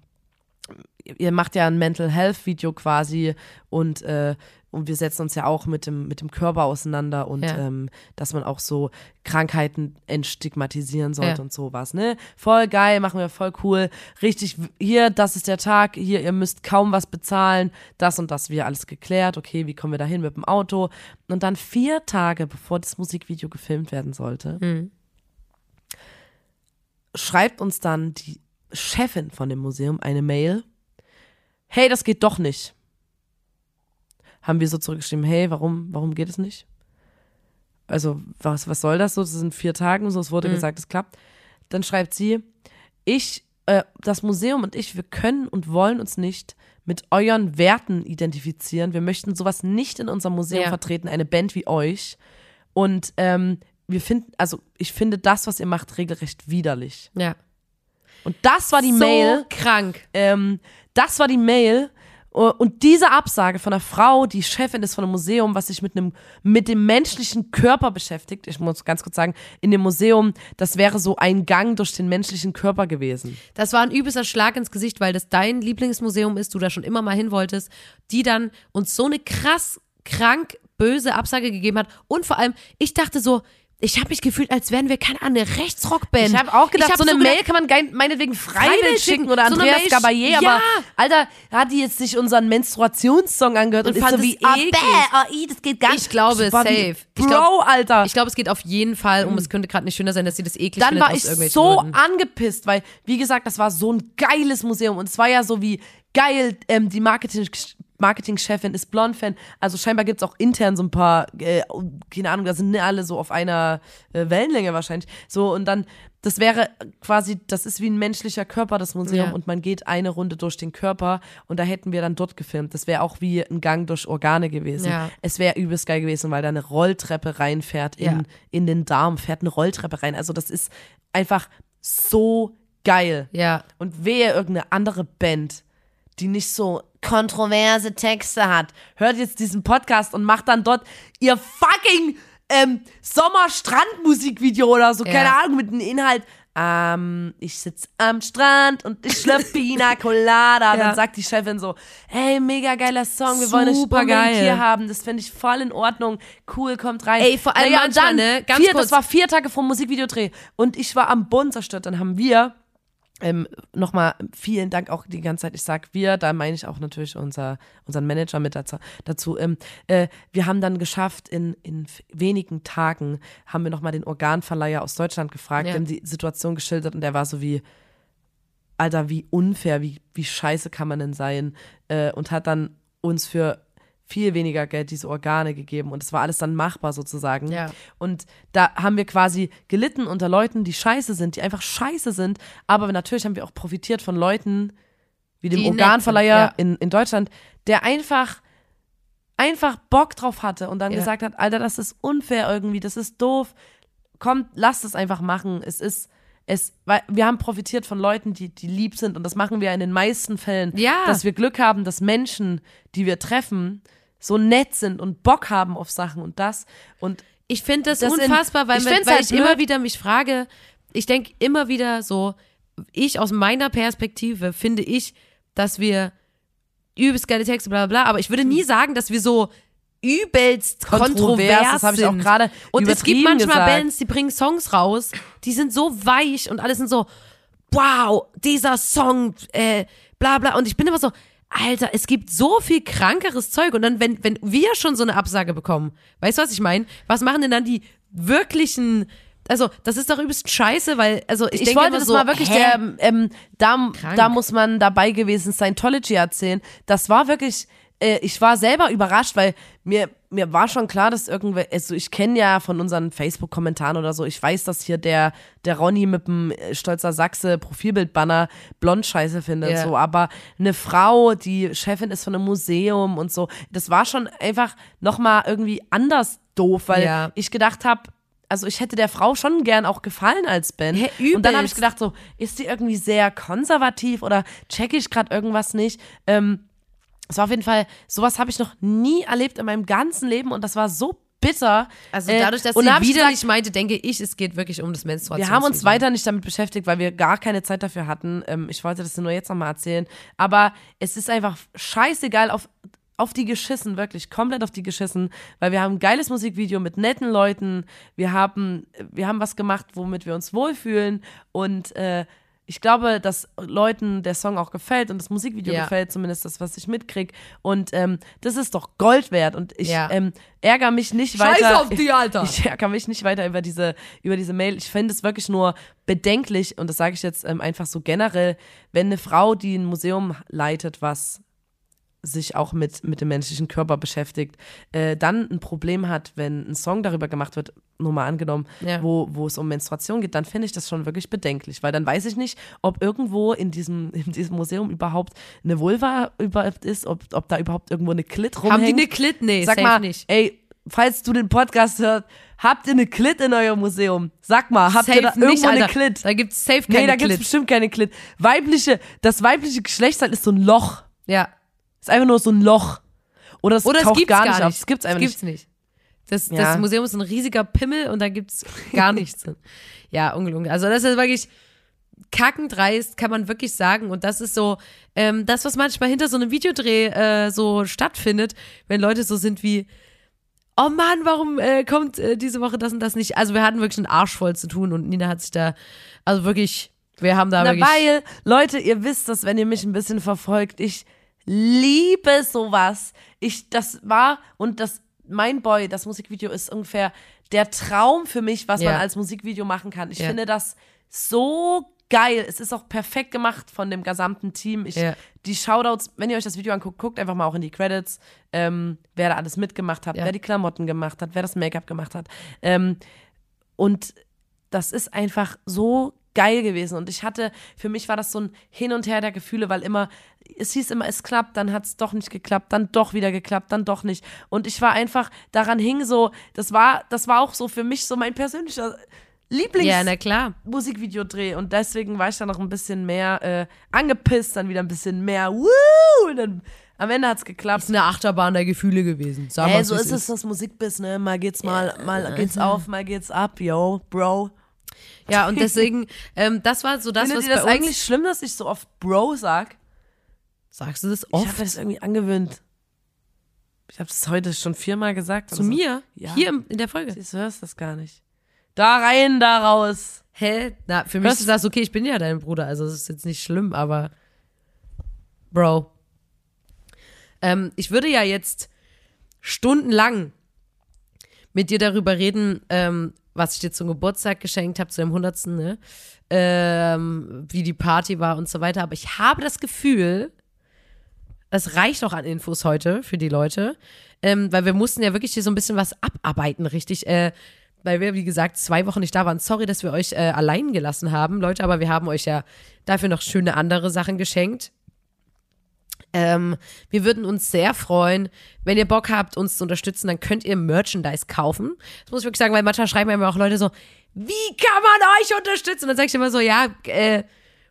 Speaker 1: ihr macht ja ein Mental Health Video quasi und, äh, und wir setzen uns ja auch mit dem, mit dem Körper auseinander und
Speaker 2: Ja.
Speaker 1: ähm, dass man auch so Krankheiten entstigmatisieren sollte
Speaker 2: Ja.
Speaker 1: und sowas, ne? Voll geil, machen wir voll cool. Richtig, hier, das ist der Tag, hier, ihr müsst kaum was bezahlen, das und das, wir alles geklärt, okay, wie kommen wir da hin mit dem Auto? Und dann vier Tage, bevor das Musikvideo gefilmt werden sollte, schreibt uns dann die Chefin von dem Museum eine Mail. Hey, das geht doch nicht. Haben wir so zurückgeschrieben, hey, warum, warum geht es nicht? Also, was, was soll das so? Das sind vier Tage und so, es wurde gesagt, es klappt. Dann schreibt sie, ich, äh, das Museum und ich, wir können und wollen uns nicht mit euren Werten identifizieren. Wir möchten sowas nicht in unserem Museum
Speaker 2: Ja.
Speaker 1: vertreten, eine Band wie euch. Und ähm, wir finden, also ich finde das, was ihr macht, regelrecht widerlich.
Speaker 2: Ja.
Speaker 1: Und das war die
Speaker 2: so
Speaker 1: Mail.
Speaker 2: krank.
Speaker 1: Ähm, das war die Mail. Und diese Absage von einer Frau, die Chefin ist von einem Museum, was sich mit einem, mit dem menschlichen Körper beschäftigt. Ich muss ganz kurz sagen, in dem Museum, das wäre so ein Gang durch den menschlichen Körper gewesen.
Speaker 2: Das war ein übelster Schlag ins Gesicht, weil das dein Lieblingsmuseum ist, du da schon immer mal hin wolltest, die dann uns so eine krass krank böse Absage gegeben hat. Und vor allem, ich dachte so, ich habe mich gefühlt, als wären wir keine eine Rechtsrockband.
Speaker 1: Ich habe auch gedacht,
Speaker 2: Ich hab
Speaker 1: so eine
Speaker 2: gedacht,
Speaker 1: Mail kann man meinetwegen freiwillig schicken
Speaker 2: schicken.
Speaker 1: oder
Speaker 2: So
Speaker 1: Andreas Gabayé, aber
Speaker 2: Ja.
Speaker 1: Alter, hat die jetzt sich unseren Menstruationssong angehört und,
Speaker 2: Und
Speaker 1: ist so
Speaker 2: fand
Speaker 1: wie, ah,
Speaker 2: eklig.
Speaker 1: bäh, ah, i, das geht gar nicht.
Speaker 2: Ich glaube,
Speaker 1: wie,
Speaker 2: safe. Ich
Speaker 1: Bro,
Speaker 2: glaub-
Speaker 1: Alter.
Speaker 2: Ich glaube, es geht auf jeden Fall um, es könnte gerade nicht schöner sein, dass sie das eklig
Speaker 1: dann war ich so
Speaker 2: Gründen.
Speaker 1: angepisst, weil, wie gesagt, das war so ein geiles Museum und es war ja so wie geil, ähm, die Marketing Marketingchefin ist Blond-Fan. Also scheinbar gibt's auch intern so ein paar, äh, keine Ahnung, da sind nicht alle so auf einer äh, Wellenlänge wahrscheinlich. So, und dann, das wäre quasi, das ist wie ein menschlicher Körper, das Museum,
Speaker 2: Ja.
Speaker 1: und man geht eine Runde durch den Körper und da hätten wir dann dort gefilmt. Das wäre auch wie ein Gang durch Organe gewesen.
Speaker 2: Ja.
Speaker 1: Es wäre übelst geil gewesen, weil da eine Rolltreppe reinfährt in,
Speaker 2: Ja.
Speaker 1: in den Darm, fährt eine Rolltreppe rein. Also das ist einfach so geil.
Speaker 2: Ja.
Speaker 1: Und wehe irgendeine andere Band, die nicht so kontroverse Texte hat, hört jetzt diesen Podcast und macht dann dort ihr fucking ähm, Sommer-Strand-Musikvideo oder so,
Speaker 2: Ja.
Speaker 1: keine Ahnung, mit einem Inhalt. Ähm, ich sitz am Strand und ich schlürf Pina Colada.
Speaker 2: Ja.
Speaker 1: Dann sagt die Chefin so, hey, mega geiler Song, wir wollen euch
Speaker 2: Super
Speaker 1: unbedingt
Speaker 2: geil.
Speaker 1: hier haben. Das finde ich voll in Ordnung. Cool, kommt rein.
Speaker 2: Ey, vor allem
Speaker 1: naja,
Speaker 2: manchmal,
Speaker 1: dann,
Speaker 2: ne, ganz
Speaker 1: vier,
Speaker 2: kurz.
Speaker 1: das war vier Tage vor dem Musikvideodreh und ich war am Boden zerstört. Dann haben wir ähm, nochmal vielen Dank auch die ganze Zeit. Ich sag wir, da meine ich auch natürlich unser, unseren Manager mit dazu. dazu. Ähm, äh, wir haben dann geschafft, in, in wenigen Tagen haben wir nochmal den Organverleiher aus Deutschland gefragt,
Speaker 2: Ja.
Speaker 1: dem die Situation geschildert und der war so wie, Alter, wie unfair, wie, wie scheiße kann man denn sein? Äh, und hat dann uns für viel weniger Geld diese Organe gegeben und es war alles dann machbar sozusagen.
Speaker 2: Ja.
Speaker 1: Und da haben wir quasi gelitten unter Leuten, die scheiße sind, die einfach scheiße sind, aber natürlich haben wir auch profitiert von Leuten wie dem
Speaker 2: Die
Speaker 1: Organverleiher
Speaker 2: sind,
Speaker 1: in, in Deutschland, der einfach einfach Bock drauf hatte und dann
Speaker 2: Ja.
Speaker 1: gesagt hat, Alter, das ist unfair irgendwie, das ist doof. Kommt, lasst es einfach machen. Es ist es, weil wir haben profitiert von Leuten, die, die lieb sind und das machen wir in den meisten Fällen,
Speaker 2: Ja.
Speaker 1: dass wir Glück haben, dass Menschen, die wir treffen, so nett sind und Bock haben auf Sachen und das und
Speaker 2: Ich finde das,
Speaker 1: Das
Speaker 2: unfassbar, weil,
Speaker 1: ich find's
Speaker 2: weil
Speaker 1: halt
Speaker 2: ich immer wieder mich frage, ich denke immer wieder so, ich aus meiner Perspektive finde ich, dass wir übelst geile Texte, bla bla bla, aber ich würde nie sagen, dass wir so übelst
Speaker 1: Kontrovers,
Speaker 2: kontrovers,
Speaker 1: das hab ich auch
Speaker 2: sind.
Speaker 1: gerade
Speaker 2: Und es gibt manchmal
Speaker 1: gesagt.
Speaker 2: Bands, die bringen Songs raus, die sind so weich und alle sind so, wow, dieser Song, äh, bla bla. Und ich bin immer so, Alter, es gibt so viel krankeres Zeug. Und dann, wenn, wenn wir schon so eine Absage bekommen, weißt du, was ich meine? Was machen denn dann die wirklichen, also, das ist doch übelst scheiße, weil, also, ich,
Speaker 1: ich,
Speaker 2: denke
Speaker 1: wollte das
Speaker 2: so,
Speaker 1: mal wirklich, der, ähm, da,
Speaker 2: Krank.
Speaker 1: da muss man dabei gewesen Scientology erzählen. Das war wirklich, äh, ich war selber überrascht, weil mir, mir war schon klar, dass irgendwer, also ich kenne ja von unseren Facebook-Kommentaren oder so, ich weiß, dass hier der, der Ronny mit dem äh, Stolzer Sachse Profilbildbanner blond scheiße findet,
Speaker 2: Ja.
Speaker 1: so, aber eine Frau, die Chefin ist von einem Museum und so, das war schon einfach nochmal irgendwie anders doof, weil
Speaker 2: Ja.
Speaker 1: ich gedacht habe, also ich hätte der Frau schon gern auch gefallen als Band.
Speaker 2: Hä,
Speaker 1: und dann habe ich gedacht, so, ist die irgendwie sehr konservativ oder checke ich gerade irgendwas nicht? Ähm, es war auf jeden Fall, sowas habe ich noch nie erlebt in meinem ganzen Leben und das war so bitter.
Speaker 2: Also
Speaker 1: Äh,
Speaker 2: dadurch, dass
Speaker 1: und
Speaker 2: sie
Speaker 1: da hab ich
Speaker 2: wieder
Speaker 1: gesagt,
Speaker 2: nicht meinte, denke ich, es geht wirklich um das
Speaker 1: wir
Speaker 2: Menstruationsvideo.
Speaker 1: haben uns weiter nicht damit beschäftigt, weil wir gar keine Zeit dafür hatten. Ähm, ich wollte das nur jetzt nochmal erzählen. Aber es ist einfach scheißegal auf, auf die geschissen, wirklich komplett auf die geschissen, weil wir haben ein geiles Musikvideo mit netten Leuten. Wir haben, wir haben was gemacht, womit wir uns wohlfühlen und äh, ich glaube, dass Leuten der Song auch gefällt und das Musikvideo
Speaker 2: Ja.
Speaker 1: gefällt, zumindest das, was ich mitkrieg. Und ähm, das ist doch Gold wert. Und ich
Speaker 2: Ja.
Speaker 1: ähm, ärgere mich nicht
Speaker 2: Scheiß
Speaker 1: weiter.
Speaker 2: auf die, Alter.
Speaker 1: Ich ärgere mich nicht weiter über diese, über diese Mail. Ich finde es wirklich nur bedenklich, und das sage ich jetzt ähm, einfach so generell, wenn eine Frau, die ein Museum leitet, was sich auch mit, mit dem menschlichen Körper beschäftigt, äh, dann ein Problem hat, wenn ein Song darüber gemacht wird, nur mal angenommen,
Speaker 2: Ja.
Speaker 1: wo, wo es um Menstruation geht, dann finde ich das schon wirklich bedenklich, weil dann weiß ich nicht, ob irgendwo in diesem, in diesem Museum überhaupt eine Vulva überhaupt ist, ob, ob da überhaupt irgendwo eine Klit rumhängt.
Speaker 2: Haben die eine Klit? Nee,
Speaker 1: Sag
Speaker 2: safe
Speaker 1: mal,
Speaker 2: nicht.
Speaker 1: ey, falls du den Podcast hörst, habt ihr eine Klit in eurem Museum? Sag mal, habt ihr da
Speaker 2: Safe
Speaker 1: irgendwo
Speaker 2: nicht,
Speaker 1: eine. Klit?
Speaker 2: Da gibt's safe keine
Speaker 1: Nee, da gibt's
Speaker 2: Klit.
Speaker 1: bestimmt keine Klit. Weibliche, das weibliche Geschlechtsteil ist so ein Loch.
Speaker 2: Ja.
Speaker 1: Ist einfach nur so ein Loch. Oder es
Speaker 2: Oder es
Speaker 1: taucht
Speaker 2: gibt's
Speaker 1: gar
Speaker 2: gar
Speaker 1: nicht
Speaker 2: nicht.
Speaker 1: auf. Es gibt's einfach
Speaker 2: das gibt's nicht. Das,
Speaker 1: Ja.
Speaker 2: das Museum ist ein riesiger Pimmel und da gibt's gar nichts. Ja, ungelungen. Also das ist wirklich kackendreist, kann man wirklich sagen. Und das ist so, ähm, das, was manchmal hinter so einem Videodreh äh, so stattfindet, wenn Leute so sind wie, oh Mann, warum äh, kommt äh, diese Woche das und das nicht? Also wir hatten wirklich einen Arsch voll zu tun und Nina hat sich da, also wirklich, wir haben da
Speaker 1: Na,
Speaker 2: wirklich.
Speaker 1: weil, Leute, ihr wisst das, wenn ihr mich ein bisschen verfolgt. Ich liebe sowas. Ich, das war, und das, mein Boy, das Musikvideo ist ungefähr der Traum für mich, was
Speaker 2: Ja.
Speaker 1: man als Musikvideo machen kann. Ich
Speaker 2: Ja.
Speaker 1: finde das so geil. Es ist auch perfekt gemacht von dem gesamten Team. Ich,
Speaker 2: Ja.
Speaker 1: Die Shoutouts, wenn ihr euch das Video anguckt, guckt einfach mal auch in die Credits, ähm, wer da alles mitgemacht hat, wer die Klamotten gemacht hat, wer das Make-up gemacht hat. Ähm, und das ist einfach so geil gewesen. Und ich hatte, für mich war das so ein Hin und Her der Gefühle, weil immer, es hieß immer, es klappt, dann hat es doch nicht geklappt, dann doch wieder geklappt, dann doch nicht. Und ich war einfach, daran hing so, das war, das war auch so für mich so mein persönlicher Lieblings
Speaker 2: Ja, na klar.
Speaker 1: Musikvideodreh und deswegen war ich dann noch ein bisschen mehr äh, angepisst, dann wieder ein bisschen mehr Woo! Und dann am Ende hat's geklappt.
Speaker 2: Ist eine Achterbahn der Gefühle gewesen. Sag mal,
Speaker 1: Ey,
Speaker 2: was
Speaker 1: so
Speaker 2: es
Speaker 1: ist es das Musikbusiness, mal geht's mal, mal geht's auf, mal geht's ab, yo, Bro.
Speaker 2: Ja, und deswegen, ähm, das war so das,
Speaker 1: Findet
Speaker 2: was
Speaker 1: ihr das
Speaker 2: bei uns,
Speaker 1: eigentlich schlimm, dass ich so oft Bro sag?
Speaker 2: Sagst du das
Speaker 1: Ich habe
Speaker 2: oft?
Speaker 1: das irgendwie angewöhnt. Ich habe das heute schon viermal gesagt.
Speaker 2: Zu
Speaker 1: so.
Speaker 2: mir?
Speaker 1: Ja.
Speaker 2: Hier im, in der Folge?
Speaker 1: Du, hörst das gar nicht. Da rein, da raus.
Speaker 2: Hä? Na, für mich ist das okay, ich bin ja dein Bruder, also es ist jetzt nicht schlimm, aber Bro. Ähm, ich würde ja jetzt stundenlang mit dir darüber reden, ähm, was ich dir zum Geburtstag geschenkt habe, zu dem 100. Ne? Ähm, wie die Party war und so weiter. Aber ich habe das Gefühl, es reicht auch an Infos heute für die Leute, ähm, weil wir mussten ja wirklich hier so ein bisschen was abarbeiten, richtig. Äh, weil wir, wie gesagt, zwei Wochen nicht da waren. Sorry, dass wir euch äh, allein gelassen haben, Leute, aber wir haben euch ja dafür noch schöne andere Sachen geschenkt. Ähm, wir würden uns sehr freuen, wenn ihr Bock habt, uns zu unterstützen, dann könnt ihr Merchandise kaufen. Das muss ich wirklich sagen, weil manchmal schreiben mir auch Leute so, wie kann man euch unterstützen? Und dann sag ich immer so, ja, äh,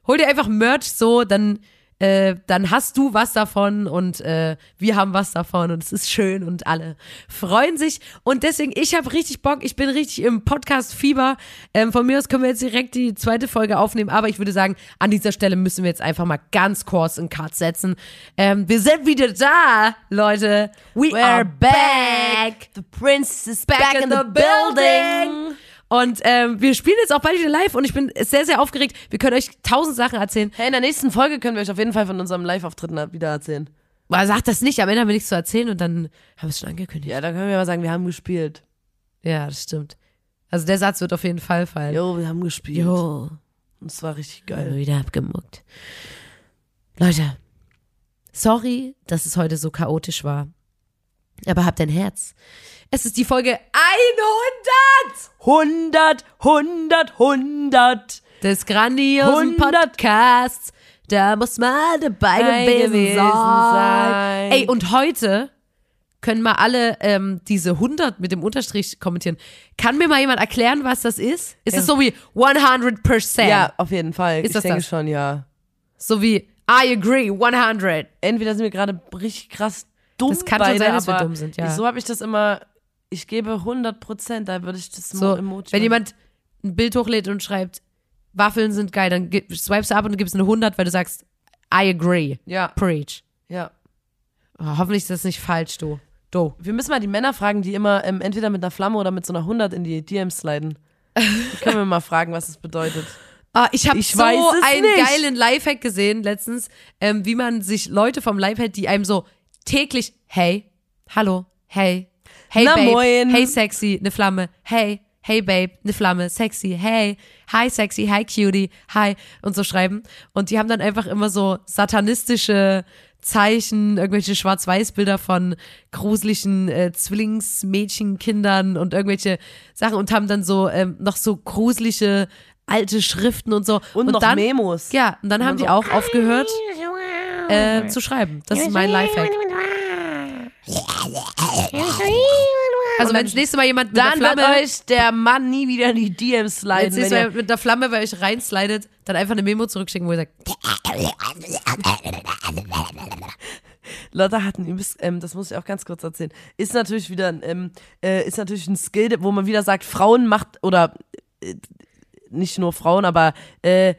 Speaker 2: hol dir einfach Merch so, dann, äh, dann hast du was davon und äh, wir haben was davon und es ist schön und alle freuen sich. Und deswegen, ich habe richtig Bock, ich bin richtig im Podcast-Fieber. Ähm, von mir aus können wir jetzt direkt die zweite Folge aufnehmen, aber ich würde sagen, an dieser Stelle müssen wir jetzt einfach mal ganz kurz einen Cut setzen. Ähm, wir sind wieder da, Leute. We
Speaker 1: We're
Speaker 2: are
Speaker 1: back.
Speaker 2: back.
Speaker 1: The prince is
Speaker 2: Back in the building. Und ähm, wir spielen jetzt auch bald wieder live und ich bin sehr, sehr aufgeregt. Wir können euch tausend Sachen erzählen.
Speaker 1: Hey, in der nächsten Folge können wir euch auf jeden Fall von unserem Live-Auftritt wieder erzählen.
Speaker 2: Aber sagt das nicht, am Ende haben wir nichts zu erzählen und dann haben wir es schon angekündigt.
Speaker 1: Ja, da können wir mal sagen, wir haben gespielt.
Speaker 2: Ja, das stimmt. Also der Satz wird auf jeden Fall fallen.
Speaker 1: Jo, wir haben gespielt.
Speaker 2: Jo.
Speaker 1: Und es war richtig
Speaker 2: Geil.
Speaker 1: geil.
Speaker 2: Wieder abgemuckt. Leute, sorry, dass es heute so chaotisch war. Aber habt ein Herz. Es ist die Folge 100
Speaker 1: 100, 100, 100.
Speaker 2: des grandiosen
Speaker 1: 100.
Speaker 2: Podcasts. Da muss mal dabei
Speaker 1: Bei
Speaker 2: gewesen,
Speaker 1: gewesen
Speaker 2: sein.
Speaker 1: sein.
Speaker 2: Ey, und heute können mal alle ähm, diese 100 mit dem Unterstrich kommentieren. Kann mir mal jemand erklären, was das ist? Ist es so wie 100%?
Speaker 1: Ja, auf jeden Fall.
Speaker 2: Ist
Speaker 1: ich
Speaker 2: das
Speaker 1: denke
Speaker 2: das?
Speaker 1: schon, ja.
Speaker 2: So wie I agree, 100.
Speaker 1: Entweder sind wir gerade richtig krass dumm
Speaker 2: Das kann schon
Speaker 1: beide,
Speaker 2: sein, dass wir dumm sind, ja.
Speaker 1: Ich, so habe ich das immer, ich gebe 100 Prozent, da würde ich das
Speaker 2: So,
Speaker 1: Emoji
Speaker 2: wenn jemand ein Bild hochlädt und schreibt, Waffeln sind geil, dann swipest du ab und du gibst eine 100, weil du sagst, I agree.
Speaker 1: Ja,
Speaker 2: Preach.
Speaker 1: ja.
Speaker 2: Oh, hoffentlich ist das nicht falsch, du. Du.
Speaker 1: Wir müssen mal die Männer fragen, die immer ähm, entweder mit einer Flamme oder mit so einer 100 in die DMs sliden. Die können wir mal fragen, was das bedeutet.
Speaker 2: Ah, ich habe
Speaker 1: Ich
Speaker 2: so einen
Speaker 1: nicht.
Speaker 2: geilen Lifehack gesehen letztens, ähm, wie man sich Leute vom Lifehack, die einem so täglich, hey, hallo, hey, hey
Speaker 1: Na,
Speaker 2: Babe,
Speaker 1: moin.
Speaker 2: hey sexy, ne Flamme, hey, hey Babe, ne Flamme, sexy, hey, hi sexy, hi cutie, hi und so schreiben. Und die haben dann einfach immer so satanistische Zeichen, irgendwelche Schwarz-Weiß-Bilder von gruseligen äh, Zwillingsmädchenkindern und irgendwelche Sachen und haben dann so ähm, noch so gruselige alte Schriften und so.
Speaker 1: Und, noch
Speaker 2: dann,
Speaker 1: Memos.
Speaker 2: Ja, und dann haben die auch aufgehört äh, zu schreiben. Das ist mein Lifehack. Also wenn das nächste Mal jemand mit
Speaker 1: Dann wird
Speaker 2: Flamme,
Speaker 1: euch der Mann nie wieder in die DMs sliden. Wenn ihr,
Speaker 2: mit einer Flamme bei euch reinslidet, dann einfach eine Memo zurückschicken, wo ihr sagt,
Speaker 1: Lotta hat ein übelst, ähm, das muss ich auch ganz kurz erzählen, ist natürlich wieder, ein, ähm, äh, ist natürlich ein Skill, wo man wieder sagt, Frauen macht, oder äh, nicht nur Frauen, aber äh,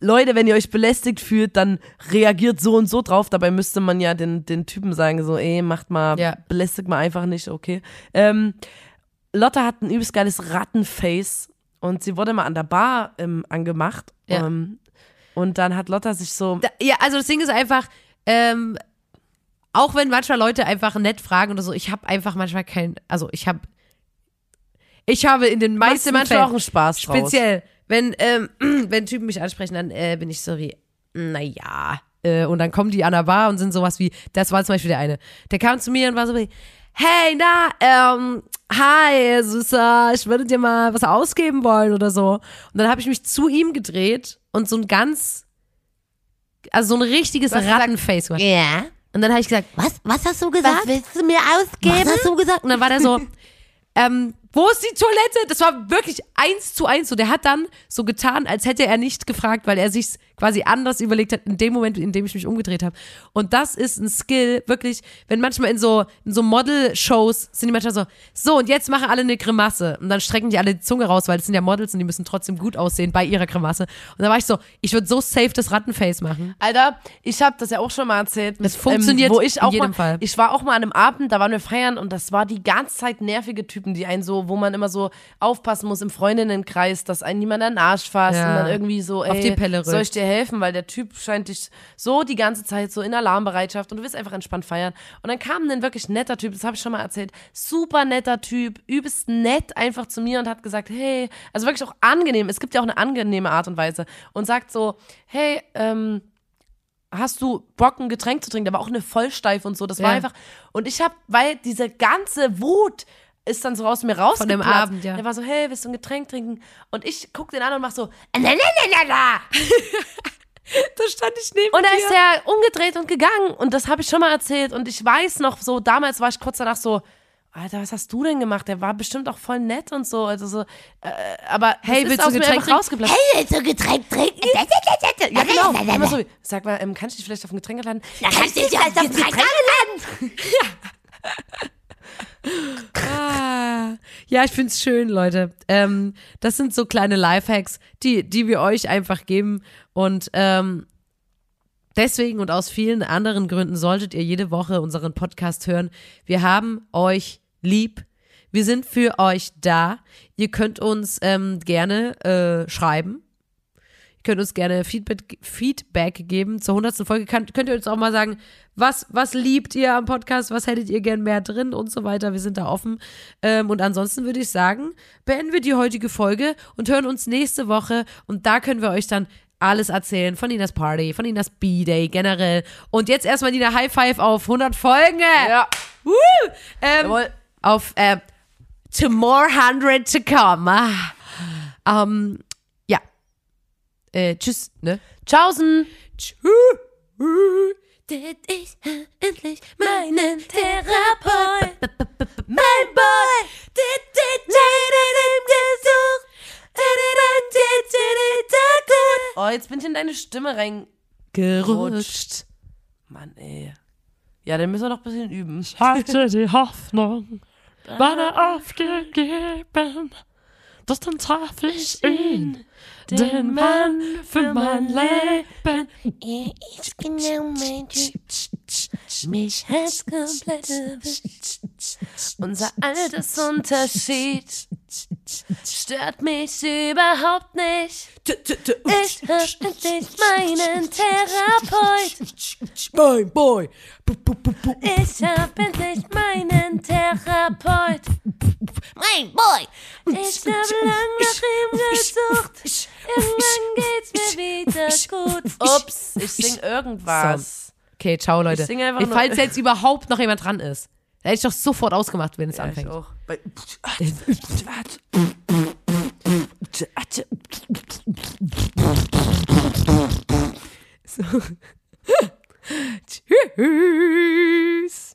Speaker 1: Leute, wenn ihr euch belästigt fühlt, dann reagiert so und so drauf. Dabei müsste man ja den, den Typen sagen, so, ey, macht mal,
Speaker 2: Ja.
Speaker 1: belästigt mal einfach nicht, okay. Ähm, Lotta hat ein übelst geiles Rattenface und sie wurde mal an der Bar ähm, angemacht.
Speaker 2: Ja.
Speaker 1: Ähm, und dann hat Lotta sich so,
Speaker 2: Da, ja, also das Ding ist einfach, ähm, auch wenn manchmal Leute einfach nett fragen oder so, ich habe einfach manchmal kein, also ich habe, ich habe in den meisten
Speaker 1: du manchmal
Speaker 2: Fällen,
Speaker 1: auch einen Spaß draus.
Speaker 2: speziell wenn, ähm, wenn Typen mich ansprechen, dann äh, bin ich so wie, naja. Äh, und dann kommen die an der Bar und sind sowas wie, das war zum Beispiel der eine. Der kam zu mir und war so wie, hey, na, ähm, hi, Süßer, ich würde dir mal was ausgeben wollen oder so. Und dann habe ich mich zu ihm gedreht und so ein ganz, also so ein richtiges Rattenface gemacht.
Speaker 3: Ja.
Speaker 2: Und dann habe ich gesagt,
Speaker 3: Was, was hast du gesagt?
Speaker 2: was willst du mir ausgeben? Was hast du gesagt? Und dann war der so, ähm, wo ist die Toilette? Das war wirklich eins zu eins so. Der hat dann so getan, als hätte er nicht gefragt, weil er sich quasi anders überlegt hat in dem Moment, in dem ich mich umgedreht habe. Und das ist ein Skill, wirklich, wenn manchmal in so, in so Model-Shows sind die manchmal so, so und jetzt machen alle eine Grimasse. Und dann strecken die alle die Zunge raus, weil es sind ja Models und die müssen trotzdem gut aussehen bei ihrer Grimasse. Und da war ich so, ich würde so safe das Rattenface machen.
Speaker 1: Alter, ich habe das ja auch schon mal erzählt.
Speaker 2: Das funktioniert
Speaker 1: wo ich auch
Speaker 2: in jedem
Speaker 1: mal,
Speaker 2: Fall.
Speaker 1: Ich war auch mal an einem Abend, da waren wir feiern und das war die ganze Zeit nervige Typen, die einen so, wo man immer so aufpassen muss im Freundinnenkreis, dass einen niemand an den Arsch fasst
Speaker 2: Ja.
Speaker 1: und dann irgendwie so, ey,
Speaker 2: Auf die Pelle
Speaker 1: soll ich dir helfen, weil der Typ scheint dich so die ganze Zeit so in Alarmbereitschaft und du willst einfach entspannt feiern. Und dann kam ein wirklich netter Typ, das habe ich schon mal erzählt, super netter Typ, übelst nett einfach zu mir und hat gesagt, hey, also wirklich auch angenehm, es gibt ja auch eine angenehme Art und Weise und sagt so, hey, ähm, hast du Bock, ein Getränk zu trinken? Der war auch eine Vollsteife und so. Das war
Speaker 2: Ja.
Speaker 1: einfach. Und ich habe, weil diese ganze Wut ist dann so aus mir rausgeplatzt.
Speaker 2: dem Abend, ja.
Speaker 1: Der war so, hey, willst du ein Getränk trinken? Und ich guck den an und mach so, na, na, na, na, na.
Speaker 2: Da stand ich neben
Speaker 1: Und da ist er umgedreht und gegangen. Und das habe ich schon mal erzählt. Und ich weiß noch so, damals war ich kurz danach so, Alter, was hast du denn gemacht? Der war bestimmt auch voll nett und so. Also so, äh, aber
Speaker 2: Hey, willst du Getränk trinken?
Speaker 3: Hey, willst du ein Getränk trinken?
Speaker 1: Ja, genau. Immer so, sag mal, ähm, kann ich dich vielleicht auf ein Getränk laden?
Speaker 3: Da kannst du dich auf ein Getränk einladen.
Speaker 2: Ah, ja, ich find's schön, Leute. Ähm, das sind so kleine Lifehacks, die, die wir euch einfach geben. Und ähm, deswegen und aus vielen anderen Gründen solltet ihr jede Woche unseren Podcast hören. Wir haben euch lieb. Wir sind für euch da. Ihr könnt uns ähm, gerne äh, schreiben. Könnt uns gerne Feedback, Feedback geben. Zur 100. Folge kann, könnt ihr uns auch mal sagen, was, was liebt ihr am Podcast, was hättet ihr gern mehr drin und so weiter. Wir sind da offen. Ähm, und ansonsten würde ich sagen, beenden wir die heutige Folge und hören uns nächste Woche. Und da können wir euch dann alles erzählen von Ninas Party, von Ninas B-Day generell. Und jetzt erstmal Nina High Five auf 100 Folgen.
Speaker 1: Ja.
Speaker 2: Woo! Ähm, auf äh, To More Hundred to Come. Ah. Ähm. Äh, tschüss, ne?
Speaker 1: Tschaußen.
Speaker 2: Tschüss. Tät ich endlich meinen Therapeut. Mein Boy. Gesucht.
Speaker 1: Oh, jetzt bin ich in deine Stimme
Speaker 2: Gerutscht.
Speaker 1: Mann, ey. Ja, dann müssen wir noch ein bisschen üben.
Speaker 4: hatte die Hoffnung, war aufgegeben. Doch dann traf ich ihn, den Mann für mein Leben.
Speaker 3: Ich genau mein Typ. Mich hat's komplett erwischt.
Speaker 1: Unser Altersunterschied stört mich überhaupt nicht. Ich hab endlich meinen Therapeut.
Speaker 2: Mein Boy.
Speaker 1: Ich hab endlich meinen Therapeut.
Speaker 3: Mein Boy.
Speaker 1: Ich hab lang nach ihm gesucht. Irgendwann geht's mir wieder gut. Ups, ich sing irgendwas.
Speaker 2: Okay, ciao, Leute.
Speaker 1: Ich singe einfach
Speaker 2: Falls jetzt überhaupt noch jemand dran ist. Da hätte ich doch sofort ausgemacht, wenn es
Speaker 1: Ja, ich
Speaker 2: anfängt.
Speaker 1: auch. Bei-
Speaker 2: Tschüss.